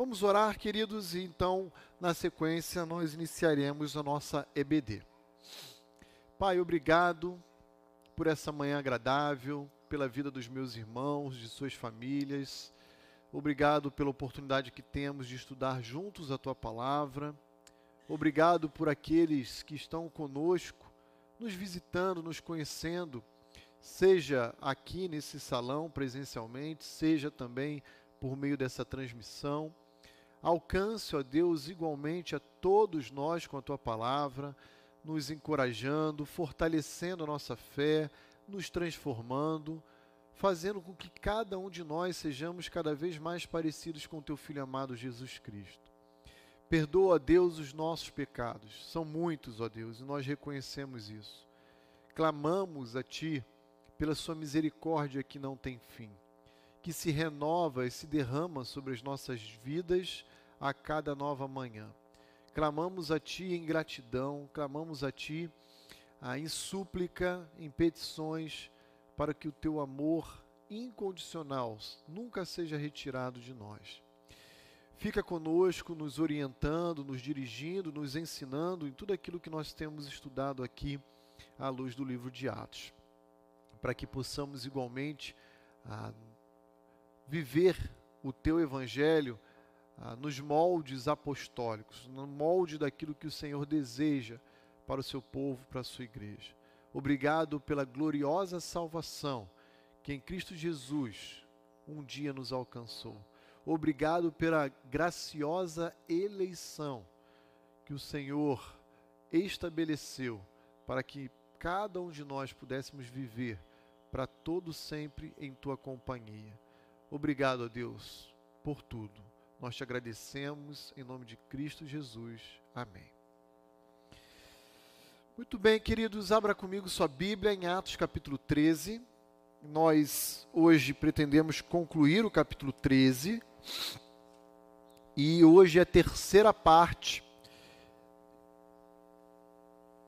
Vamos orar, queridos, e então, na sequência, nós iniciaremos a nossa EBD. Pai, obrigado por essa manhã agradável, pela vida dos meus irmãos, de suas famílias. Obrigado pela oportunidade que temos de estudar juntos a tua palavra. Obrigado por aqueles que estão conosco, nos visitando, nos conhecendo, seja aqui nesse salão presencialmente, seja também por meio dessa transmissão. Alcance, ó Deus, igualmente a todos nós com a tua palavra, nos encorajando, fortalecendo a nossa fé, nos transformando, fazendo com que cada um de nós sejamos cada vez mais parecidos com teu filho amado Jesus Cristo. Perdoa, Deus, os nossos pecados. São muitos, ó Deus, e nós reconhecemos isso. Clamamos a ti pela sua misericórdia que não tem fim que se renova e se derrama sobre as nossas vidas a cada nova manhã. Clamamos a Ti em gratidão, clamamos a Ti ah, em súplica, em petições, para que o Teu amor incondicional nunca seja retirado de nós. Fica conosco, nos orientando, nos dirigindo, nos ensinando em tudo aquilo que nós temos estudado aqui à luz do livro de Atos, para que possamos igualmente ah, viver o teu evangelho nos moldes apostólicos, no molde daquilo que o Senhor deseja para o seu povo, para a sua igreja. Obrigado pela gloriosa salvação que em Cristo Jesus um dia nos alcançou. Obrigado pela graciosa eleição que o Senhor estabeleceu para que cada um de nós pudéssemos viver para todo sempre em tua companhia. Obrigado a Deus por tudo. Nós te agradecemos em nome de Cristo Jesus. Amém. Muito bem, queridos, abra comigo sua Bíblia em Atos capítulo 13. Nós hoje pretendemos concluir o capítulo 13. E hoje é a terceira parte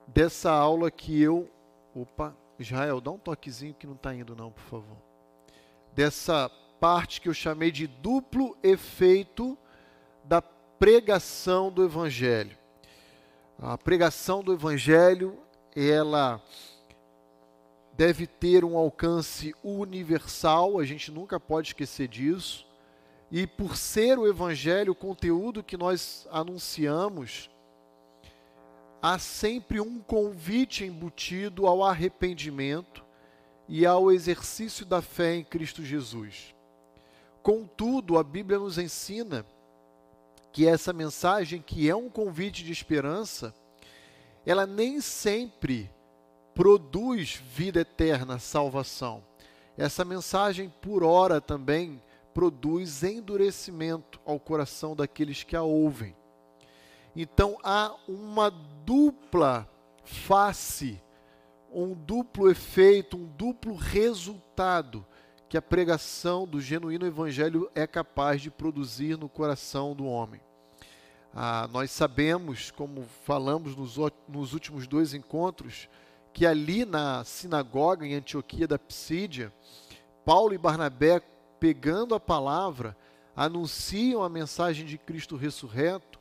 dessa aula que eu. Opa, Israel, dá um toquezinho que não está indo, não, por favor. Dessa parte que eu chamei de duplo efeito da pregação do Evangelho. A pregação do Evangelho, ela deve ter um alcance universal, a gente nunca pode esquecer disso. E por ser o Evangelho o conteúdo que nós anunciamos, há sempre um convite embutido ao arrependimento e ao exercício da fé em Cristo Jesus. Contudo, a Bíblia nos ensina que essa mensagem, que é um convite de esperança, ela nem sempre produz vida eterna, salvação. Essa mensagem, por hora, também produz endurecimento ao coração daqueles que a ouvem. Então há uma dupla face, um duplo efeito, um duplo resultado que a pregação do genuíno evangelho é capaz de produzir no coração do homem. Ah, nós sabemos, como falamos nos, nos últimos dois encontros, que ali na sinagoga em Antioquia da Psídia, Paulo e Barnabé, pegando a palavra, anunciam a mensagem de Cristo ressurreto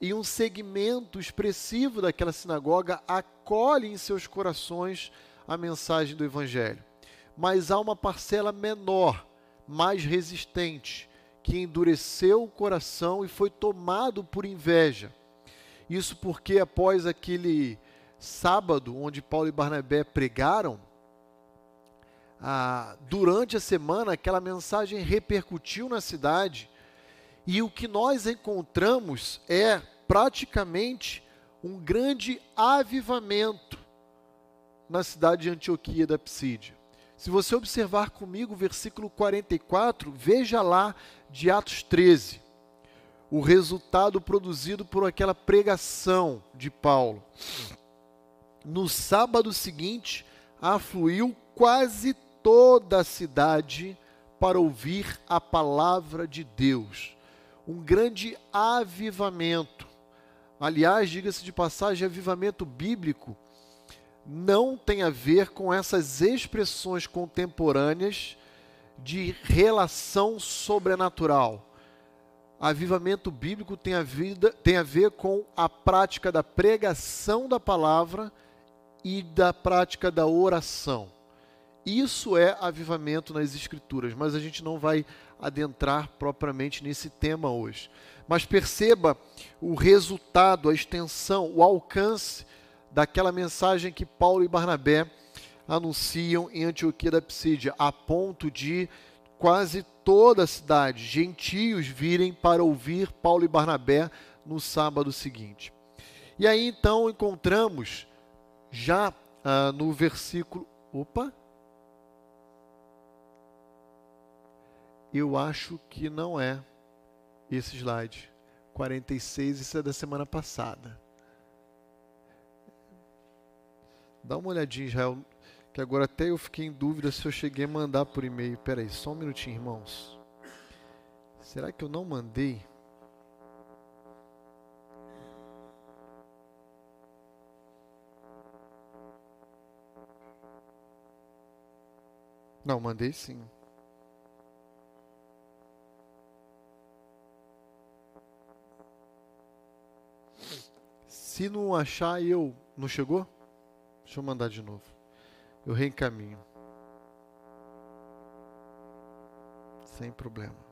e um segmento expressivo daquela sinagoga acolhe em seus corações a mensagem do Evangelho mas há uma parcela menor, mais resistente, que endureceu o coração e foi tomado por inveja. Isso porque após aquele sábado onde Paulo e Barnabé pregaram, ah, durante a semana aquela mensagem repercutiu na cidade e o que nós encontramos é praticamente um grande avivamento na cidade de Antioquia da Psídia. Se você observar comigo o versículo 44, veja lá de Atos 13, o resultado produzido por aquela pregação de Paulo. No sábado seguinte, afluiu quase toda a cidade para ouvir a palavra de Deus. Um grande avivamento. Aliás, diga-se de passagem, avivamento bíblico não tem a ver com essas expressões contemporâneas de relação sobrenatural. avivamento bíblico tem a, vida, tem a ver com a prática da pregação da palavra e da prática da oração. Isso é avivamento nas Escrituras, mas a gente não vai adentrar propriamente nesse tema hoje. Mas perceba o resultado, a extensão, o alcance daquela mensagem que Paulo e Barnabé anunciam em Antioquia da Psídia, a ponto de quase toda a cidade, gentios, virem para ouvir Paulo e Barnabé no sábado seguinte. E aí então encontramos já ah, no versículo. Opa! Eu acho que não é esse slide. 46, isso é da semana passada. Dá uma olhadinha, Israel, que agora até eu fiquei em dúvida se eu cheguei a mandar por e-mail. Pera aí, só um minutinho, irmãos. Será que eu não mandei? Não, mandei sim. Se não achar, eu. Não chegou? Deixa eu mandar de novo. Eu reencaminho. Sem problema.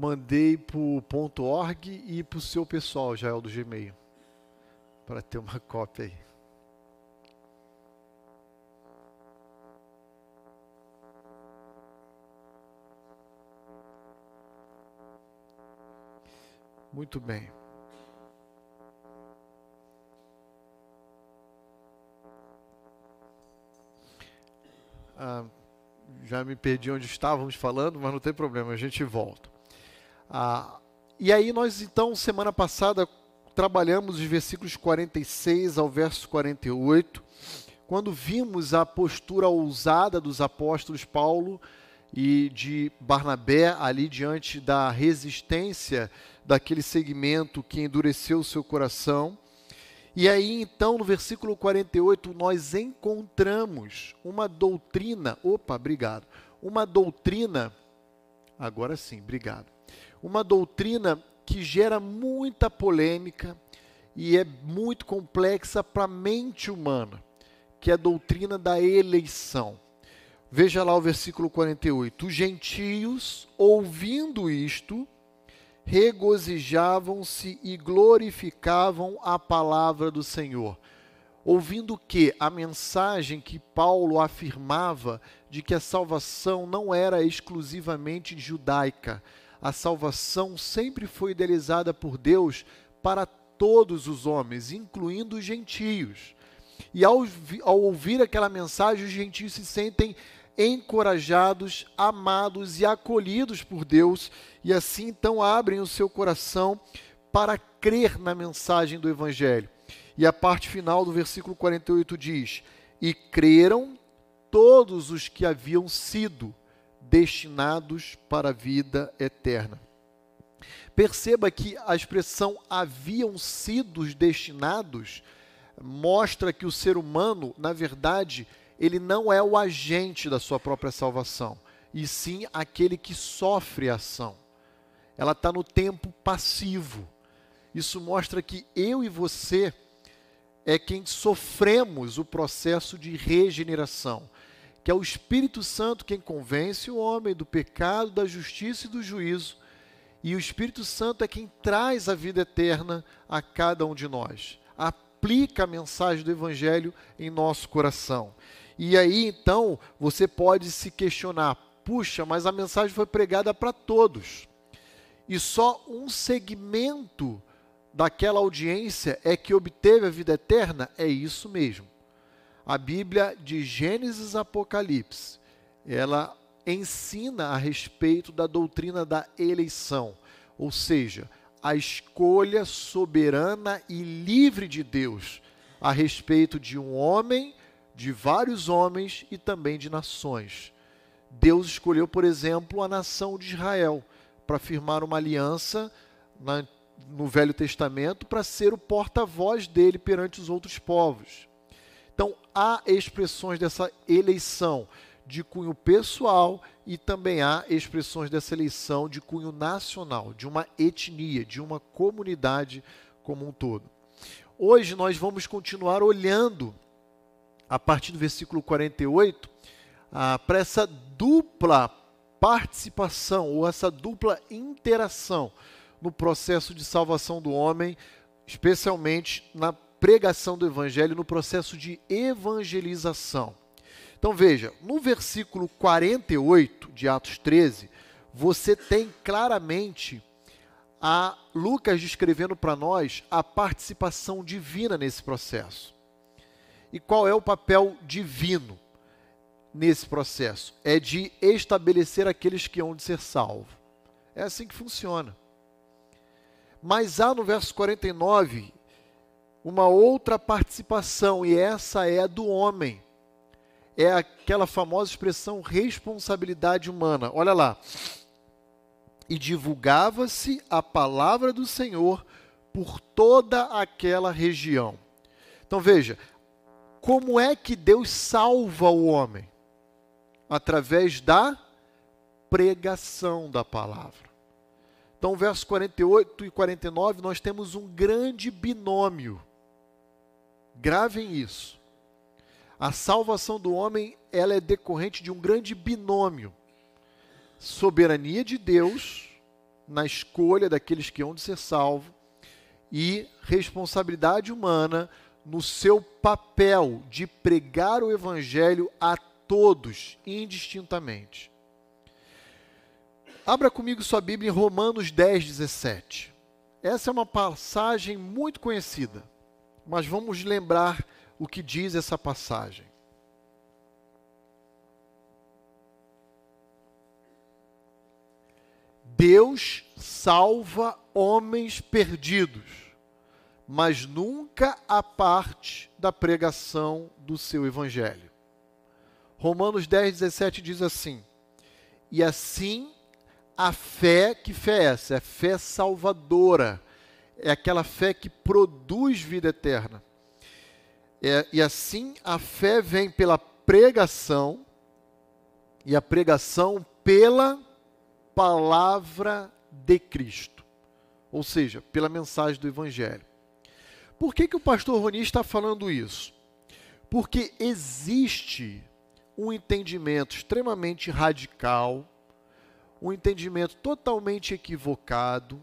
Mandei para o .org e para o seu pessoal, já é o do Gmail, para ter uma cópia aí. Muito bem. Ah, já me perdi onde estávamos falando, mas não tem problema, a gente volta. Ah, e aí nós então, semana passada, trabalhamos os versículos 46 ao verso 48, quando vimos a postura ousada dos apóstolos Paulo e de Barnabé ali diante da resistência daquele segmento que endureceu o seu coração. E aí então, no versículo 48, nós encontramos uma doutrina, opa, obrigado, uma doutrina, agora sim, obrigado uma doutrina que gera muita polêmica e é muito complexa para a mente humana, que é a doutrina da eleição. Veja lá o versículo 48. Os gentios, ouvindo isto, regozijavam-se e glorificavam a palavra do Senhor. Ouvindo que a mensagem que Paulo afirmava de que a salvação não era exclusivamente judaica, a salvação sempre foi idealizada por Deus para todos os homens, incluindo os gentios. E ao, ao ouvir aquela mensagem, os gentios se sentem encorajados, amados e acolhidos por Deus, e assim então abrem o seu coração para crer na mensagem do Evangelho. E a parte final do versículo 48 diz: E creram todos os que haviam sido destinados para a vida eterna. Perceba que a expressão haviam sido destinados mostra que o ser humano, na verdade, ele não é o agente da sua própria salvação, e sim aquele que sofre a ação. Ela está no tempo passivo. Isso mostra que eu e você é quem sofremos o processo de regeneração que é o Espírito Santo quem convence o homem do pecado, da justiça e do juízo. E o Espírito Santo é quem traz a vida eterna a cada um de nós. Aplica a mensagem do Evangelho em nosso coração. E aí então você pode se questionar: puxa, mas a mensagem foi pregada para todos. E só um segmento daquela audiência é que obteve a vida eterna? É isso mesmo a Bíblia de Gênesis Apocalipse, ela ensina a respeito da doutrina da eleição, ou seja, a escolha soberana e livre de Deus a respeito de um homem, de vários homens e também de nações. Deus escolheu, por exemplo, a nação de Israel para firmar uma aliança na, no Velho Testamento para ser o porta-voz dele perante os outros povos. Então, há expressões dessa eleição de cunho pessoal e também há expressões dessa eleição de cunho nacional, de uma etnia, de uma comunidade como um todo. Hoje nós vamos continuar olhando, a partir do versículo 48, ah, para essa dupla participação ou essa dupla interação no processo de salvação do homem, especialmente na pregação do evangelho, no processo de evangelização. Então veja, no versículo 48 de Atos 13, você tem claramente a Lucas descrevendo para nós a participação divina nesse processo. E qual é o papel divino nesse processo? É de estabelecer aqueles que hão de ser salvos. É assim que funciona. Mas há no verso 49 uma outra participação, e essa é a do homem. É aquela famosa expressão responsabilidade humana. Olha lá. E divulgava-se a palavra do Senhor por toda aquela região. Então veja, como é que Deus salva o homem? Através da pregação da palavra. Então, versos 48 e 49, nós temos um grande binômio Gravem isso. A salvação do homem, ela é decorrente de um grande binômio. Soberania de Deus na escolha daqueles que hão de ser salvos e responsabilidade humana no seu papel de pregar o evangelho a todos, indistintamente. Abra comigo sua Bíblia em Romanos 10, 17. Essa é uma passagem muito conhecida mas vamos lembrar o que diz essa passagem. Deus salva homens perdidos, mas nunca a parte da pregação do seu evangelho. Romanos 10, 17 diz assim: E assim a fé, que fé é essa? É fé salvadora é aquela fé que produz vida eterna. É, e assim a fé vem pela pregação, e a pregação pela palavra de Cristo, ou seja, pela mensagem do Evangelho. Por que, que o pastor Roni está falando isso? Porque existe um entendimento extremamente radical, um entendimento totalmente equivocado,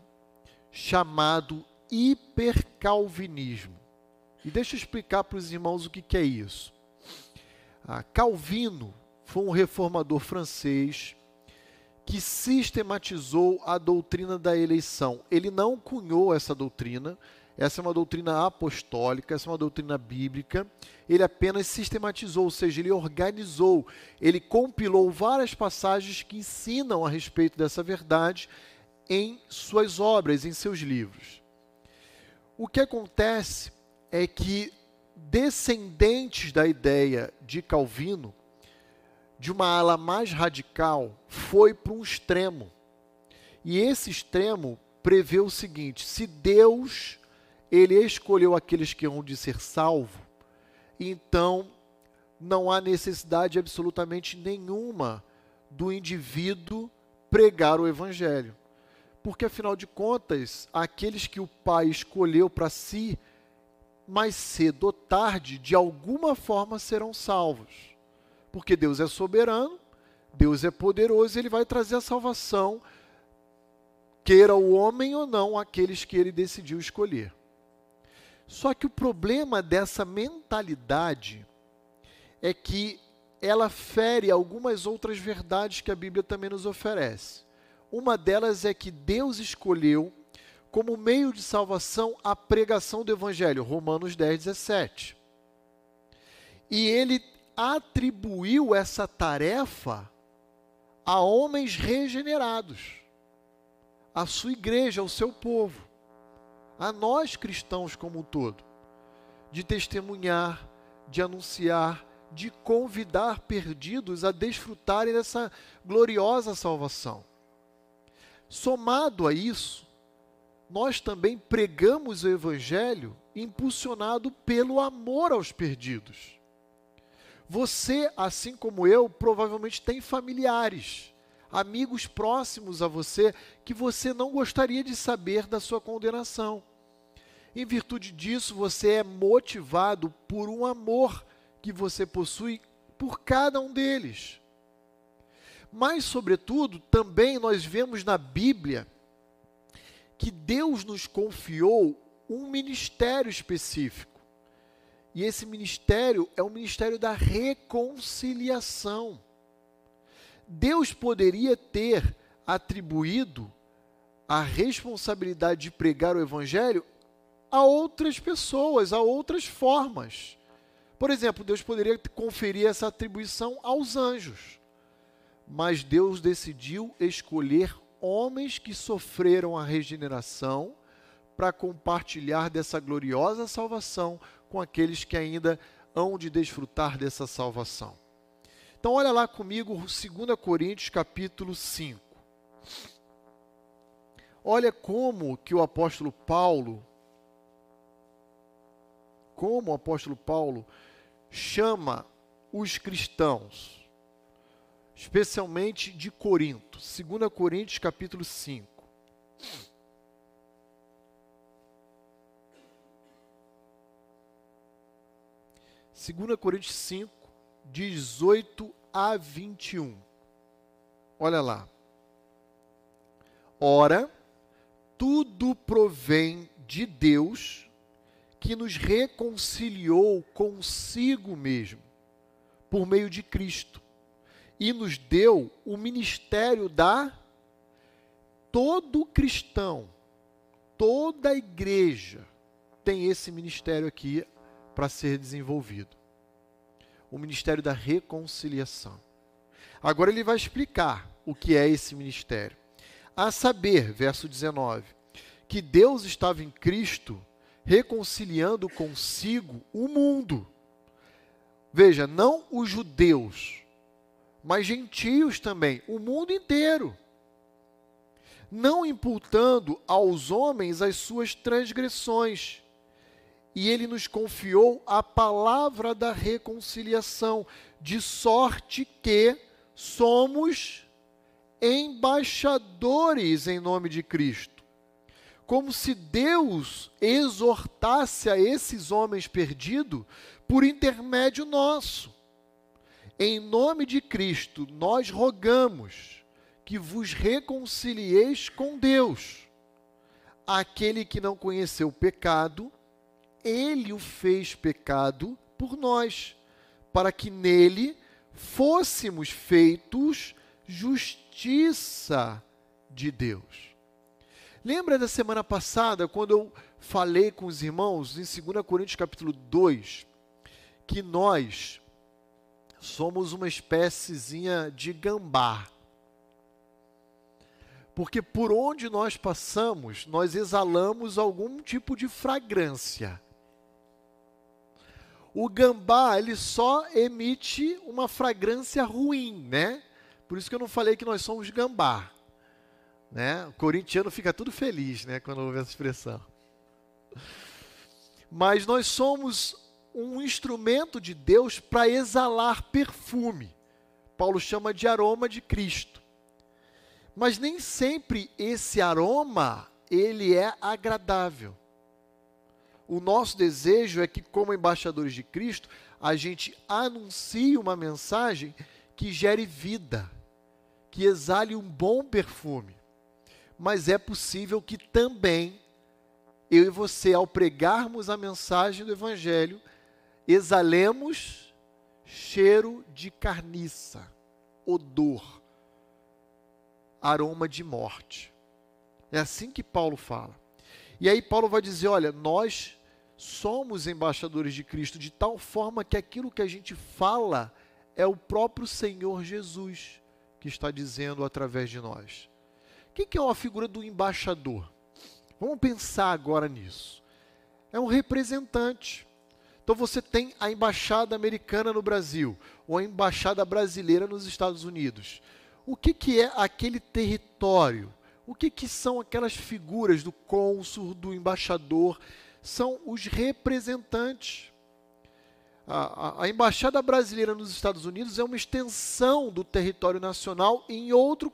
chamado hipercalvinismo. E deixa eu explicar para os irmãos o que, que é isso. Ah, Calvino foi um reformador francês que sistematizou a doutrina da eleição. Ele não cunhou essa doutrina, essa é uma doutrina apostólica, essa é uma doutrina bíblica. Ele apenas sistematizou, ou seja, ele organizou, ele compilou várias passagens que ensinam a respeito dessa verdade em suas obras, em seus livros. O que acontece é que descendentes da ideia de Calvino, de uma ala mais radical, foi para um extremo. E esse extremo prevê o seguinte: se Deus ele escolheu aqueles que hão de ser salvos, então não há necessidade absolutamente nenhuma do indivíduo pregar o evangelho porque afinal de contas, aqueles que o Pai escolheu para si, mais cedo ou tarde, de alguma forma serão salvos. Porque Deus é soberano, Deus é poderoso e ele vai trazer a salvação, queira o homem ou não, aqueles que ele decidiu escolher. Só que o problema dessa mentalidade é que ela fere algumas outras verdades que a Bíblia também nos oferece. Uma delas é que Deus escolheu como meio de salvação a pregação do Evangelho, Romanos 10, 17. E ele atribuiu essa tarefa a homens regenerados, a sua igreja, ao seu povo, a nós cristãos como um todo, de testemunhar, de anunciar, de convidar perdidos a desfrutarem dessa gloriosa salvação. Somado a isso, nós também pregamos o Evangelho impulsionado pelo amor aos perdidos. Você, assim como eu, provavelmente tem familiares, amigos próximos a você que você não gostaria de saber da sua condenação. Em virtude disso, você é motivado por um amor que você possui por cada um deles. Mas, sobretudo, também nós vemos na Bíblia que Deus nos confiou um ministério específico. E esse ministério é o ministério da reconciliação. Deus poderia ter atribuído a responsabilidade de pregar o evangelho a outras pessoas, a outras formas. Por exemplo, Deus poderia conferir essa atribuição aos anjos, mas Deus decidiu escolher homens que sofreram a regeneração para compartilhar dessa gloriosa salvação com aqueles que ainda hão de desfrutar dessa salvação. Então olha lá comigo 2 Coríntios capítulo 5. Olha como que o apóstolo Paulo como o apóstolo Paulo chama os cristãos, especialmente de Corinto. 2 Coríntios capítulo 5. Segunda Coríntios 5, 18 a 21. Olha lá. Ora, tudo provém de Deus, que nos reconciliou consigo mesmo, por meio de Cristo, e nos deu o ministério da todo cristão, toda igreja tem esse ministério aqui para ser desenvolvido. O ministério da reconciliação. Agora ele vai explicar o que é esse ministério. A saber, verso 19, que Deus estava em Cristo reconciliando consigo o mundo. Veja, não os judeus, mas gentios também, o mundo inteiro. Não imputando aos homens as suas transgressões. E ele nos confiou a palavra da reconciliação, de sorte que somos embaixadores em nome de Cristo como se Deus exortasse a esses homens perdidos por intermédio nosso. Em nome de Cristo, nós rogamos que vos reconcilieis com Deus. Aquele que não conheceu o pecado, ele o fez pecado por nós, para que nele fôssemos feitos justiça de Deus. Lembra da semana passada, quando eu falei com os irmãos, em 2 Coríntios capítulo 2, que nós somos uma espéciezinha de gambá. Porque por onde nós passamos, nós exalamos algum tipo de fragrância. O gambá, ele só emite uma fragrância ruim, né? Por isso que eu não falei que nós somos gambá. Né? O corintiano fica tudo feliz né, quando ouve essa expressão. Mas nós somos um instrumento de Deus para exalar perfume. Paulo chama de aroma de Cristo. Mas nem sempre esse aroma ele é agradável. O nosso desejo é que, como embaixadores de Cristo, a gente anuncie uma mensagem que gere vida, que exale um bom perfume mas é possível que também eu e você, ao pregarmos a mensagem do Evangelho, exalemos cheiro de carniça, odor, aroma de morte. É assim que Paulo fala. E aí Paulo vai dizer: olha, nós somos embaixadores de Cristo de tal forma que aquilo que a gente fala é o próprio Senhor Jesus que está dizendo através de nós. O que é uma figura do embaixador? Vamos pensar agora nisso. É um representante. Então você tem a embaixada americana no Brasil, ou a embaixada brasileira nos Estados Unidos. O que, que é aquele território? O que, que são aquelas figuras do cônsul, do embaixador? São os representantes. A, a, a, embaixada brasileira nos Estados Unidos é uma extensão do território nacional em outro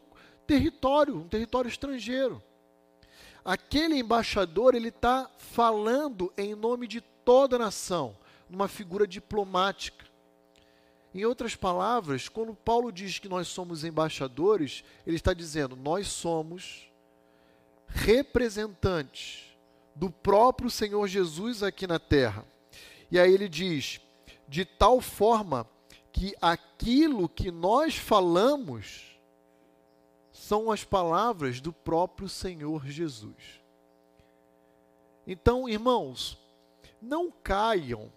território, um território estrangeiro. Aquele embaixador ele está falando em nome de toda a nação, numa figura diplomática. Em outras palavras, quando Paulo diz que nós somos embaixadores, ele está dizendo: nós somos representantes do próprio Senhor Jesus aqui na terra. E aí ele diz: de tal forma que aquilo que nós falamos são as palavras do próprio Senhor Jesus. Então, irmãos, não caiam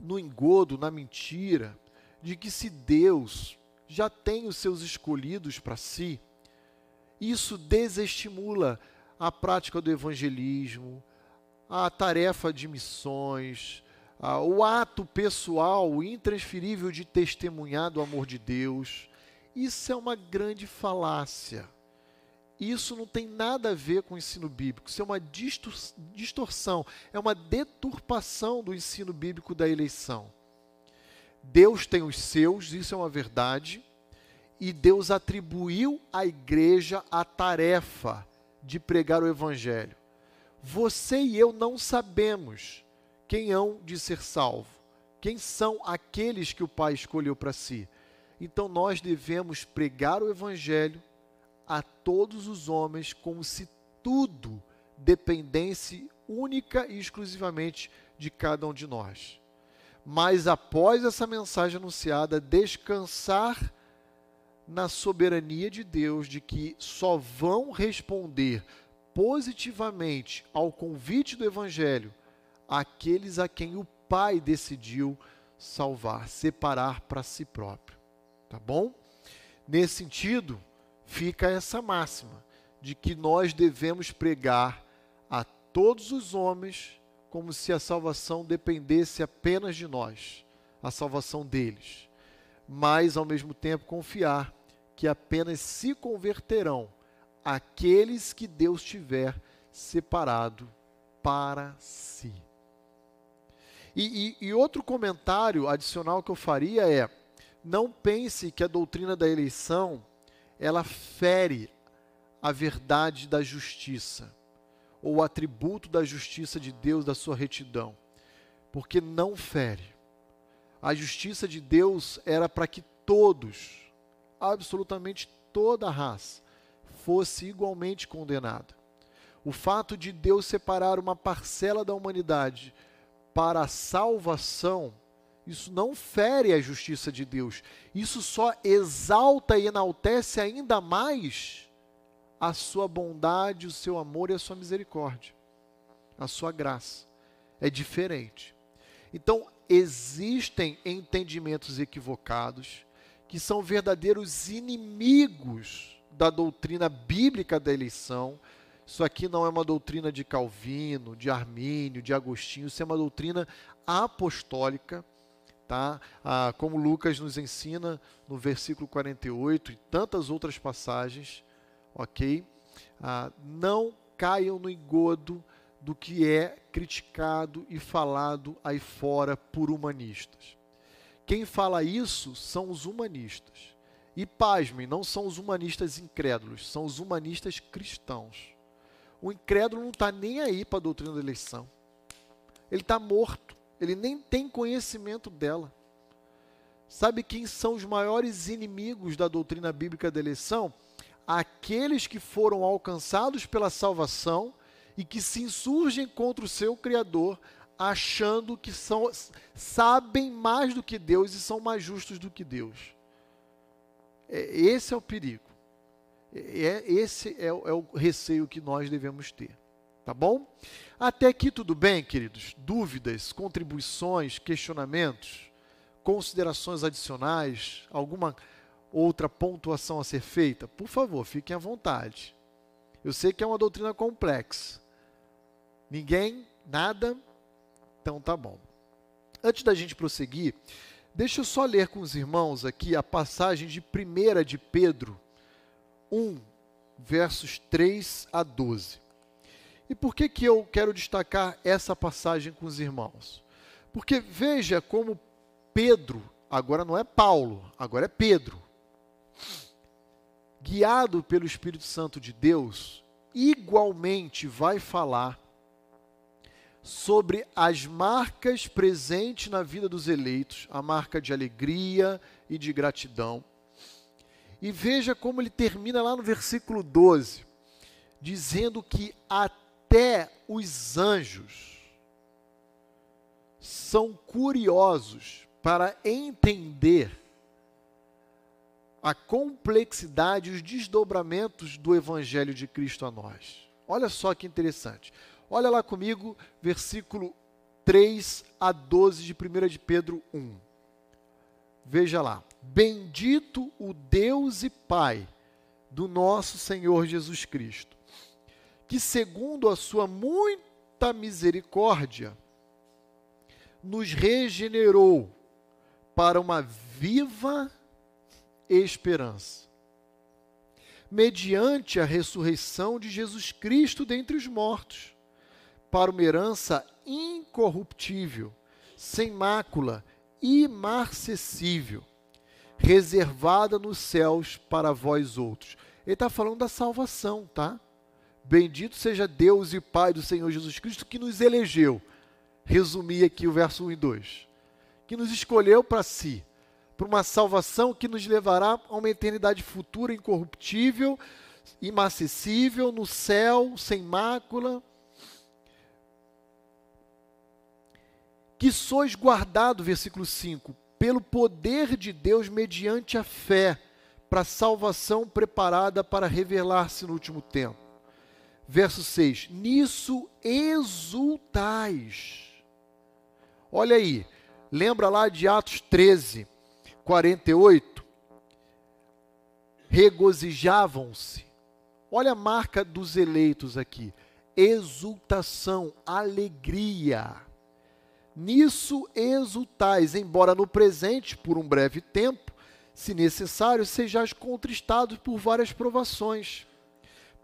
no engodo, na mentira, de que se Deus já tem os seus escolhidos para si, isso desestimula a prática do evangelismo, a tarefa de missões, o ato pessoal intransferível de testemunhar do amor de Deus. Isso é uma grande falácia. Isso não tem nada a ver com o ensino bíblico. Isso é uma distorção, é uma deturpação do ensino bíblico da eleição. Deus tem os seus, isso é uma verdade, e Deus atribuiu à igreja a tarefa de pregar o evangelho. Você e eu não sabemos quem hão de ser salvo, quem são aqueles que o Pai escolheu para si. Então nós devemos pregar o evangelho a todos os homens como se tudo dependesse única e exclusivamente de cada um de nós. Mas após essa mensagem anunciada, descansar na soberania de Deus de que só vão responder positivamente ao convite do evangelho aqueles a quem o Pai decidiu salvar, separar para si próprio. Tá bom? Nesse sentido, fica essa máxima de que nós devemos pregar a todos os homens como se a salvação dependesse apenas de nós, a salvação deles, mas ao mesmo tempo confiar que apenas se converterão aqueles que Deus tiver separado para si. E, e, e, outro comentário adicional que eu faria é: não pense que a doutrina da eleição ela fere a verdade da justiça, ou o atributo da justiça de Deus, da sua retidão, porque não fere. A justiça de Deus era para que todos, absolutamente toda a raça, fosse igualmente condenada. O fato de Deus separar uma parcela da humanidade para a salvação isso não fere a justiça de Deus. Isso só exalta e enaltece ainda mais a sua bondade, o seu amor e a sua misericórdia, a sua graça. É diferente. Então, existem entendimentos equivocados que são verdadeiros inimigos da doutrina bíblica da eleição. Isso aqui não é uma doutrina de Calvino, de Armínio, de Agostinho, isso é uma doutrina apostólica tá? Ah, como Lucas nos ensina no versículo 48 e tantas outras passagens, ok? Ah, não caiam no engodo do que é criticado e falado aí fora por humanistas. Quem fala isso são os humanistas. E pasmem, não são os humanistas incrédulos, são os humanistas cristãos. O incrédulo não está nem aí para a doutrina da eleição. Ele está morto. Ele nem tem conhecimento dela. Sabe quem são os maiores inimigos da doutrina bíblica da eleição? Aqueles que foram alcançados pela salvação e que se insurgem contra o seu Criador, achando que são, sabem mais do que Deus e são mais justos do que Deus. É, esse é o perigo. É, esse é, é o receio que nós devemos ter. Tá bom? Até aqui tudo bem, queridos? Dúvidas, contribuições, questionamentos, considerações adicionais, alguma outra pontuação a ser feita? Por favor, fiquem à vontade. Eu sei que é uma doutrina complexa. Ninguém? Nada? Então tá bom. Antes da gente prosseguir, deixa eu só ler com os irmãos aqui a passagem de 1 de Pedro 1, versos 3 a 12. E por que, que eu quero destacar essa passagem com os irmãos? Porque veja como Pedro, agora não é Paulo, agora é Pedro, guiado pelo Espírito Santo de Deus, igualmente vai falar sobre as marcas presentes na vida dos eleitos, a marca de alegria e de gratidão. E veja como ele termina lá no versículo 12, dizendo que até os anjos são curiosos para entender a complexidade os desdobramentos do Evangelho de Cristo a nós. Olha só que interessante. Olha lá comigo, versículo 3 a 12 de 1 de Pedro 1. Veja lá. Bendito o Deus e Pai do nosso Senhor Jesus Cristo, que segundo a sua muita misericórdia, nos regenerou para uma viva esperança, mediante a ressurreição de Jesus Cristo dentre os mortos para uma herança incorruptível, sem mácula, imarcessível, reservada nos céus para vós outros. Ele está falando da salvação, tá? Bendito seja Deus e Pai do Senhor Jesus Cristo que nos elegeu. Resumir aqui o verso 1 e 2. Que nos escolheu para si, para uma salvação que nos levará a uma eternidade futura incorruptível, imacessível, no céu, sem mácula, que sois guardado, versículo 5, pelo poder de Deus mediante a fé, para a salvação preparada para revelar-se no último tempo. Verso 6: Nisso exultais. Olha aí, lembra lá de Atos 13, 48? Regozijavam-se. Olha a marca dos eleitos aqui: exultação, alegria Nisso exultais, embora no presente, por um breve tempo, se necessário, sejais contristados por várias provações,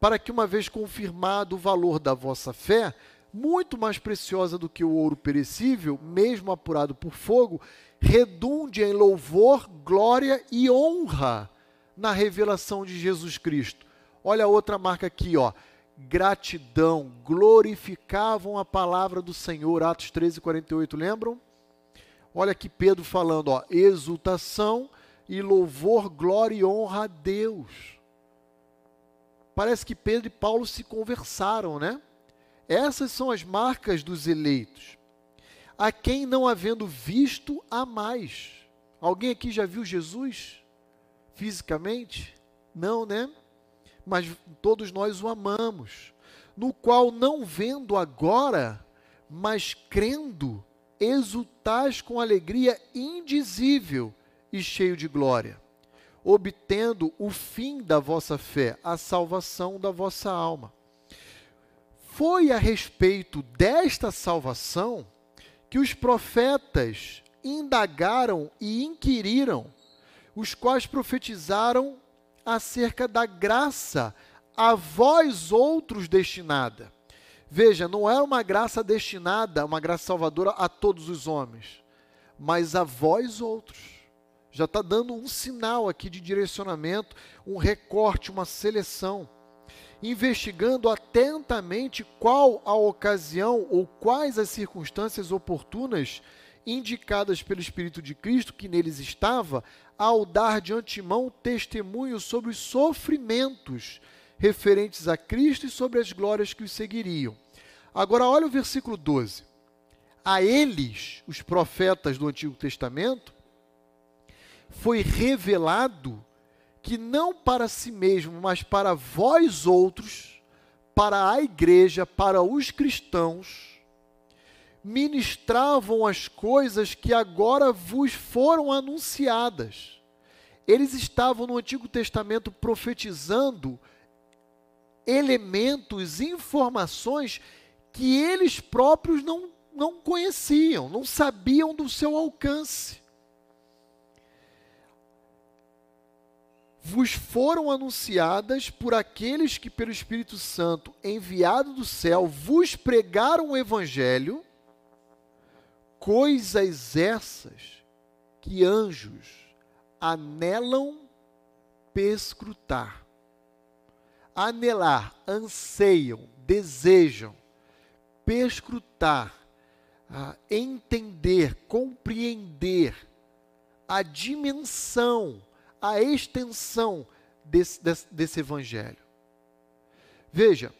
para que, uma vez confirmado o valor da vossa fé, muito mais preciosa do que o ouro perecível, mesmo apurado por fogo, redunde em louvor, glória e honra na revelação de Jesus Cristo. Olha a outra marca aqui, ó gratidão, glorificavam a palavra do Senhor. Atos 13, 48, lembram? Olha aqui Pedro falando, ó, exultação e louvor, glória e honra a Deus. Parece que Pedro e Paulo se conversaram, né? Essas são as marcas dos eleitos. A quem não havendo visto, a mais. Alguém aqui já viu Jesus fisicamente? Não, né? mas todos nós o amamos, no qual não vendo agora, mas crendo, exultais com alegria indizível e cheio de glória, obtendo o fim da vossa fé, a salvação da vossa alma. Foi a respeito desta salvação que os profetas indagaram e inquiriram, os quais profetizaram acerca da graça a vós outros destinada. Veja, não é uma graça destinada, uma graça salvadora a todos os homens, mas a vós outros. Já está dando um sinal aqui de direcionamento, um recorte, uma seleção. Investigando atentamente qual a ocasião ou quais as circunstâncias oportunas indicadas pelo Espírito de Cristo que neles estava, ao dar de antemão testemunho sobre os sofrimentos referentes a Cristo e sobre as glórias que os seguiriam. Agora, olha o versículo 12. A eles, os profetas do Antigo Testamento, foi revelado que não para si mesmo, mas para vós outros, para a igreja, para os cristãos, ministravam as coisas que agora vos foram anunciadas. Eles estavam no Antigo Testamento profetizando elementos, informações que eles próprios não, não conheciam, não sabiam do seu alcance. Vos foram anunciadas por aqueles que, pelo Espírito Santo, enviado do céu, vos pregaram o Evangelho, coisas essas que anjos anelam perscrutar. Anelar, anseiam, desejam, perscrutar, ah, entender, compreender a dimensão, a extensão desse, desse, desse evangelho. Veja,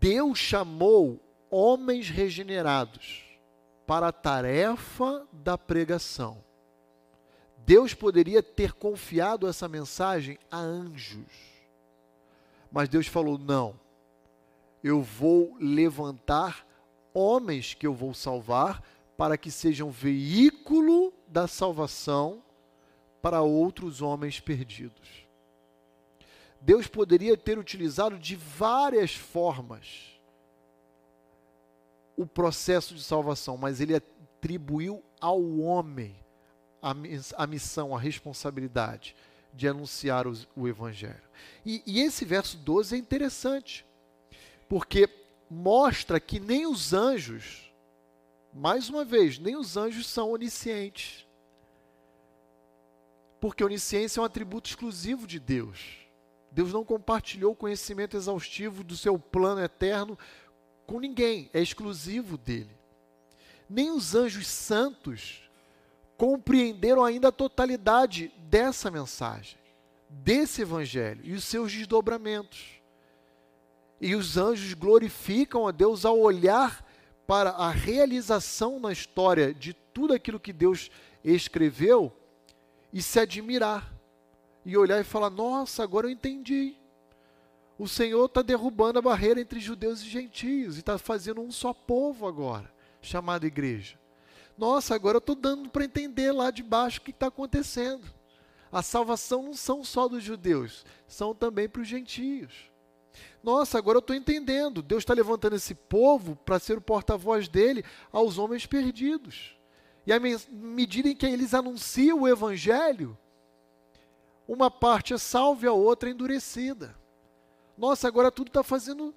Deus chamou homens regenerados para a tarefa da pregação. Deus poderia ter confiado essa mensagem a anjos. Mas Deus falou: não, eu vou levantar homens que eu vou salvar para que sejam veículo da salvação para outros homens perdidos. Deus poderia ter utilizado de várias formas o processo de salvação, mas ele atribuiu ao homem a, missão, a responsabilidade de anunciar o Evangelho. E, e esse verso 12 é interessante, porque mostra que nem os anjos, mais uma vez, nem os anjos são oniscientes. Porque onisciência é um atributo exclusivo de Deus. Deus não compartilhou o conhecimento exaustivo do seu plano eterno com ninguém, é exclusivo dele. Nem os anjos santos compreenderam ainda a totalidade dessa mensagem, desse evangelho e os seus desdobramentos. E os anjos glorificam a Deus ao olhar para a realização na história de tudo aquilo que Deus escreveu e se admirar. E olhar e falar: Nossa, agora eu entendi. O Senhor está derrubando a barreira entre judeus e gentios e está fazendo um só povo agora, chamado igreja. Nossa, agora eu estou dando para entender lá de baixo o que está acontecendo. A salvação não são só dos judeus, são também para os gentios. Nossa, agora eu estou entendendo. Deus está levantando esse povo para ser o porta-voz dele aos homens perdidos. E à medida em que eles anunciam o evangelho, uma parte é salva e a outra é endurecida. Nossa, agora tudo está fazendo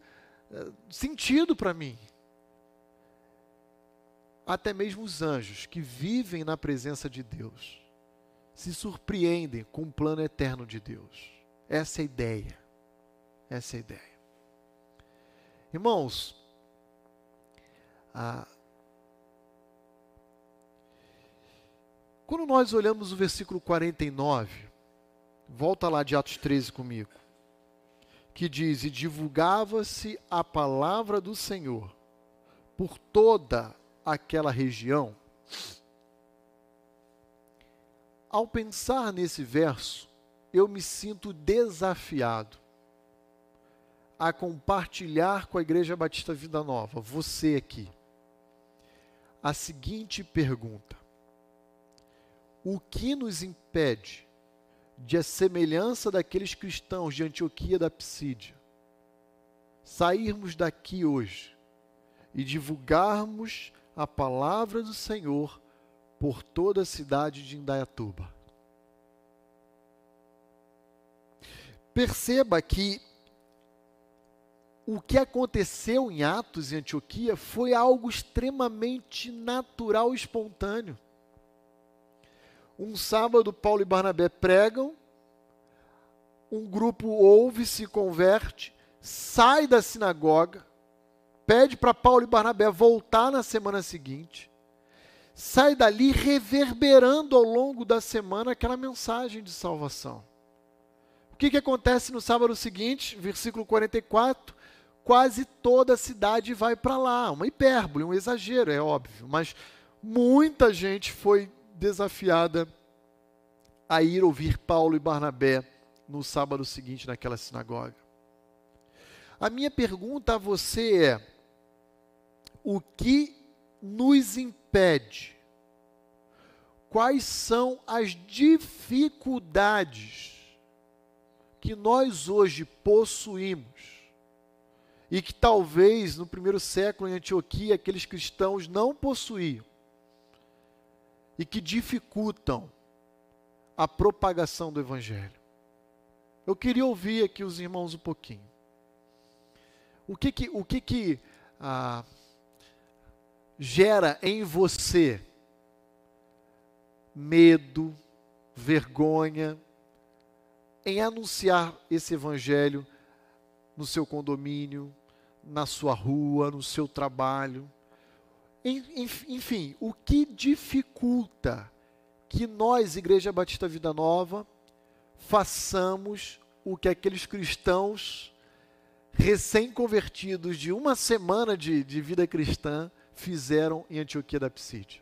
eh, sentido para mim até mesmo os anjos que vivem na presença de Deus se surpreendem com o plano eterno de Deus. Essa é a ideia. Essa é a ideia. Irmãos, ah, quando nós olhamos o versículo 49, volta lá de Atos 13 comigo, que diz: E divulgava-se a palavra do Senhor por toda aquela região. Ao pensar nesse verso, eu me sinto desafiado a compartilhar com a Igreja Batista Vida Nova, você aqui, a seguinte pergunta: O que nos impede de a semelhança daqueles cristãos de Antioquia da Psídia sairmos daqui hoje e divulgarmos a palavra do Senhor por toda a cidade de Indaiatuba. Perceba que o que aconteceu em Atos e Antioquia foi algo extremamente natural e espontâneo. Um sábado, Paulo e Barnabé pregam, um grupo ouve, se converte, sai da sinagoga, pede para Paulo e Barnabé voltar na semana seguinte, sai dali reverberando ao longo da semana aquela mensagem de salvação. O que, que acontece no sábado seguinte, versículo 44? Quase toda a cidade vai para lá. Uma hipérbole, um exagero, é óbvio, mas muita gente foi desafiada a ir ouvir Paulo e Barnabé no sábado seguinte naquela sinagoga. A minha pergunta a você é: o que nos impede? Quais são as dificuldades que nós hoje possuímos e que talvez no primeiro século em Antioquia aqueles cristãos não possuíam e que dificultam a propagação do Evangelho. Eu queria ouvir aqui os irmãos um pouquinho. O que que, o que, que ah, gera em você medo, vergonha em anunciar esse Evangelho no seu condomínio, na sua rua, no seu trabalho. Enfim, o que dificulta que nós, Igreja Batista Vida Nova, façamos o que aqueles cristãos recém-convertidos de uma semana de, de vida cristã fizeram em Antioquia da Psídia.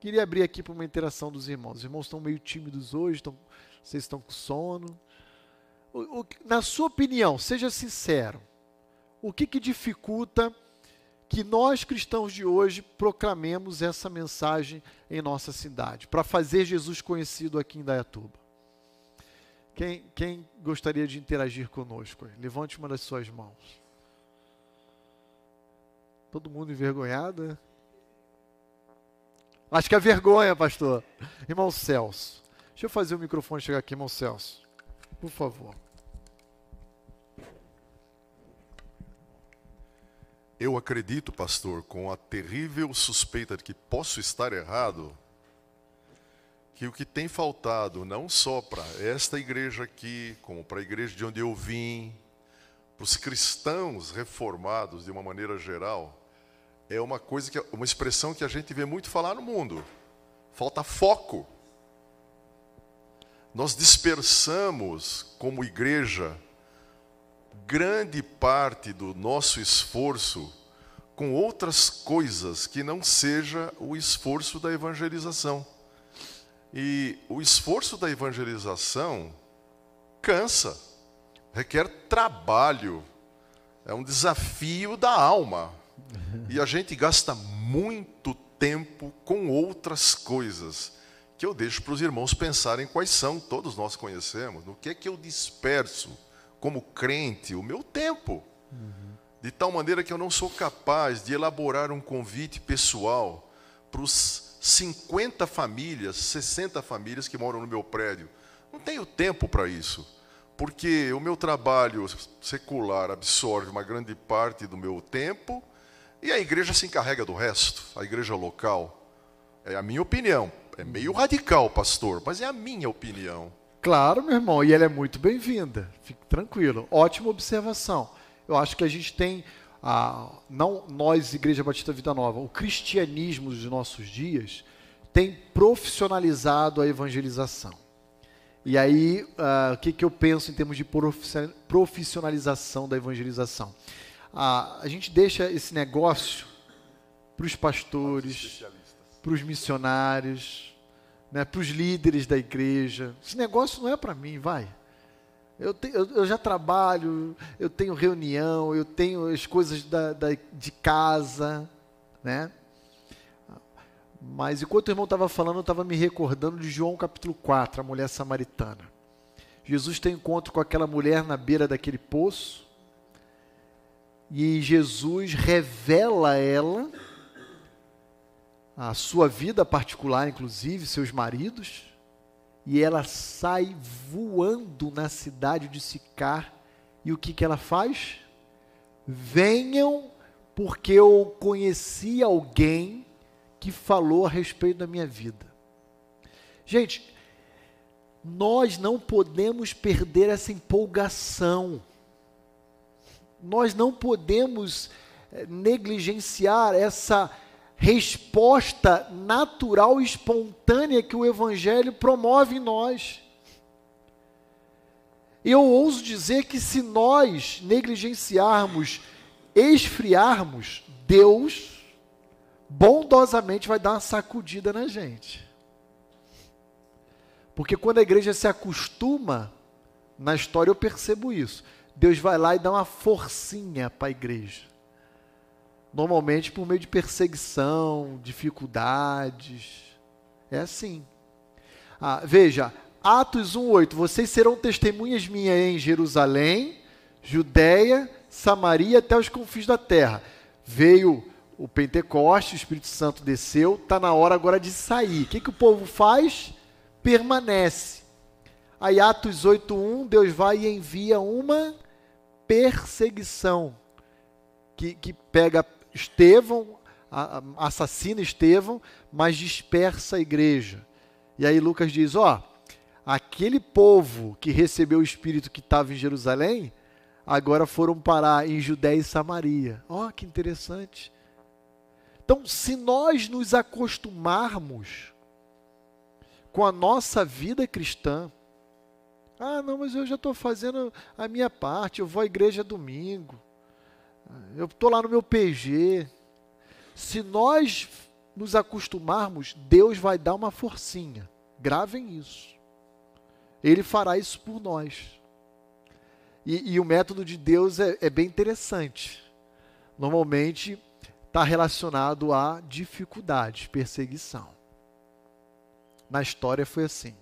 Queria abrir aqui para uma interação dos irmãos. Os irmãos estão meio tímidos hoje, estão, vocês estão com sono. O, o, na sua opinião, seja sincero, o que, que dificulta que nós cristãos de hoje proclamemos essa mensagem em nossa cidade, para fazer Jesus conhecido aqui em Dayatuba? Quem, quem gostaria de interagir conosco? Levante uma das suas mãos. Todo mundo envergonhado, né? Acho que é vergonha, pastor. Irmão Celso. Deixa eu fazer o microfone chegar aqui, irmão Celso. Por favor. Eu acredito, pastor, com a terrível suspeita de que posso estar errado, que o que tem faltado, não só para esta igreja aqui, como para a igreja de onde eu vim, para os cristãos reformados de uma maneira geral, é uma coisa que uma expressão que a gente vê muito falar no mundo. Falta foco. Nós dispersamos como igreja grande parte do nosso esforço com outras coisas que não seja o esforço da evangelização. E o esforço da evangelização cansa, requer trabalho, é um desafio da alma. E a gente gasta muito tempo com outras coisas que eu deixo para os irmãos pensarem quais são, todos nós conhecemos, no que é que eu disperso como crente o meu tempo. Uhum. De tal maneira que eu não sou capaz de elaborar um convite pessoal para os 50 famílias, 60 famílias que moram no meu prédio. Não tenho tempo para isso, porque o meu trabalho secular absorve uma grande parte do meu tempo e a igreja se encarrega do resto, a igreja local. É a minha opinião. É meio radical, pastor, mas é a minha opinião. Claro, meu irmão, e ela é muito bem-vinda. Fique tranquilo. Ótima observação. Eu acho que a gente tem, ah, não nós, Igreja Batista Vida Nova, o cristianismo dos nossos dias tem profissionalizado a evangelização. E aí, ah, o que, que eu penso em termos de profissionalização da evangelização? Ah, a gente deixa esse negócio para os pastores, para os missionários, né, para os líderes da igreja. Esse negócio não é para mim, vai. Eu, te, eu, eu, já trabalho, eu tenho reunião, eu tenho as coisas da, da, de casa, né? Mas enquanto o irmão estava falando, eu estava me recordando de João capítulo 4, a mulher samaritana. Jesus tem encontro com aquela mulher na beira daquele poço, e Jesus revela a ela a sua vida particular, inclusive seus maridos, e ela sai voando na cidade de Sicar. E o que, que ela faz? Venham, porque eu conheci alguém que falou a respeito da minha vida. Gente, nós não podemos perder essa empolgação. Nós não podemos eh, negligenciar essa resposta natural e espontânea que o Evangelho promove em nós. Eu ouso dizer que se nós negligenciarmos, esfriarmos, Deus bondosamente vai dar uma sacudida na gente. Porque quando a igreja se acostuma, na história eu percebo isso, Deus vai lá e dá uma forcinha para a igreja normalmente por meio de perseguição, dificuldades. É assim. Ah, veja, Atos 1,8: Vocês serão testemunhas minhas em Jerusalém, Judéia, Samaria até os confins da terra. Veio o Pentecoste, o Espírito Santo desceu, está na hora agora de sair. O que, que o povo faz? Permanece. Aí Atos 8.1, Deus vai e envia uma perseguição que, que pega Estevão, assassina Estevão, mas dispersa a igreja. E aí Lucas diz: ó, aquele povo que recebeu o Espírito que estava em Jerusalém, agora foram parar em Judéia e Samaria. Ó, que interessante. Então, se nós nos acostumarmos com a nossa vida cristã, ah, não, mas eu já estou fazendo a minha parte, eu vou à igreja domingo, eu estou lá no meu PG. Se nós nos acostumarmos, Deus vai dar uma forcinha. Gravem isso. Ele fará isso por nós. E, e o método de Deus é, é bem interessante. Normalmente está relacionado a dificuldades, perseguição. Na história foi assim.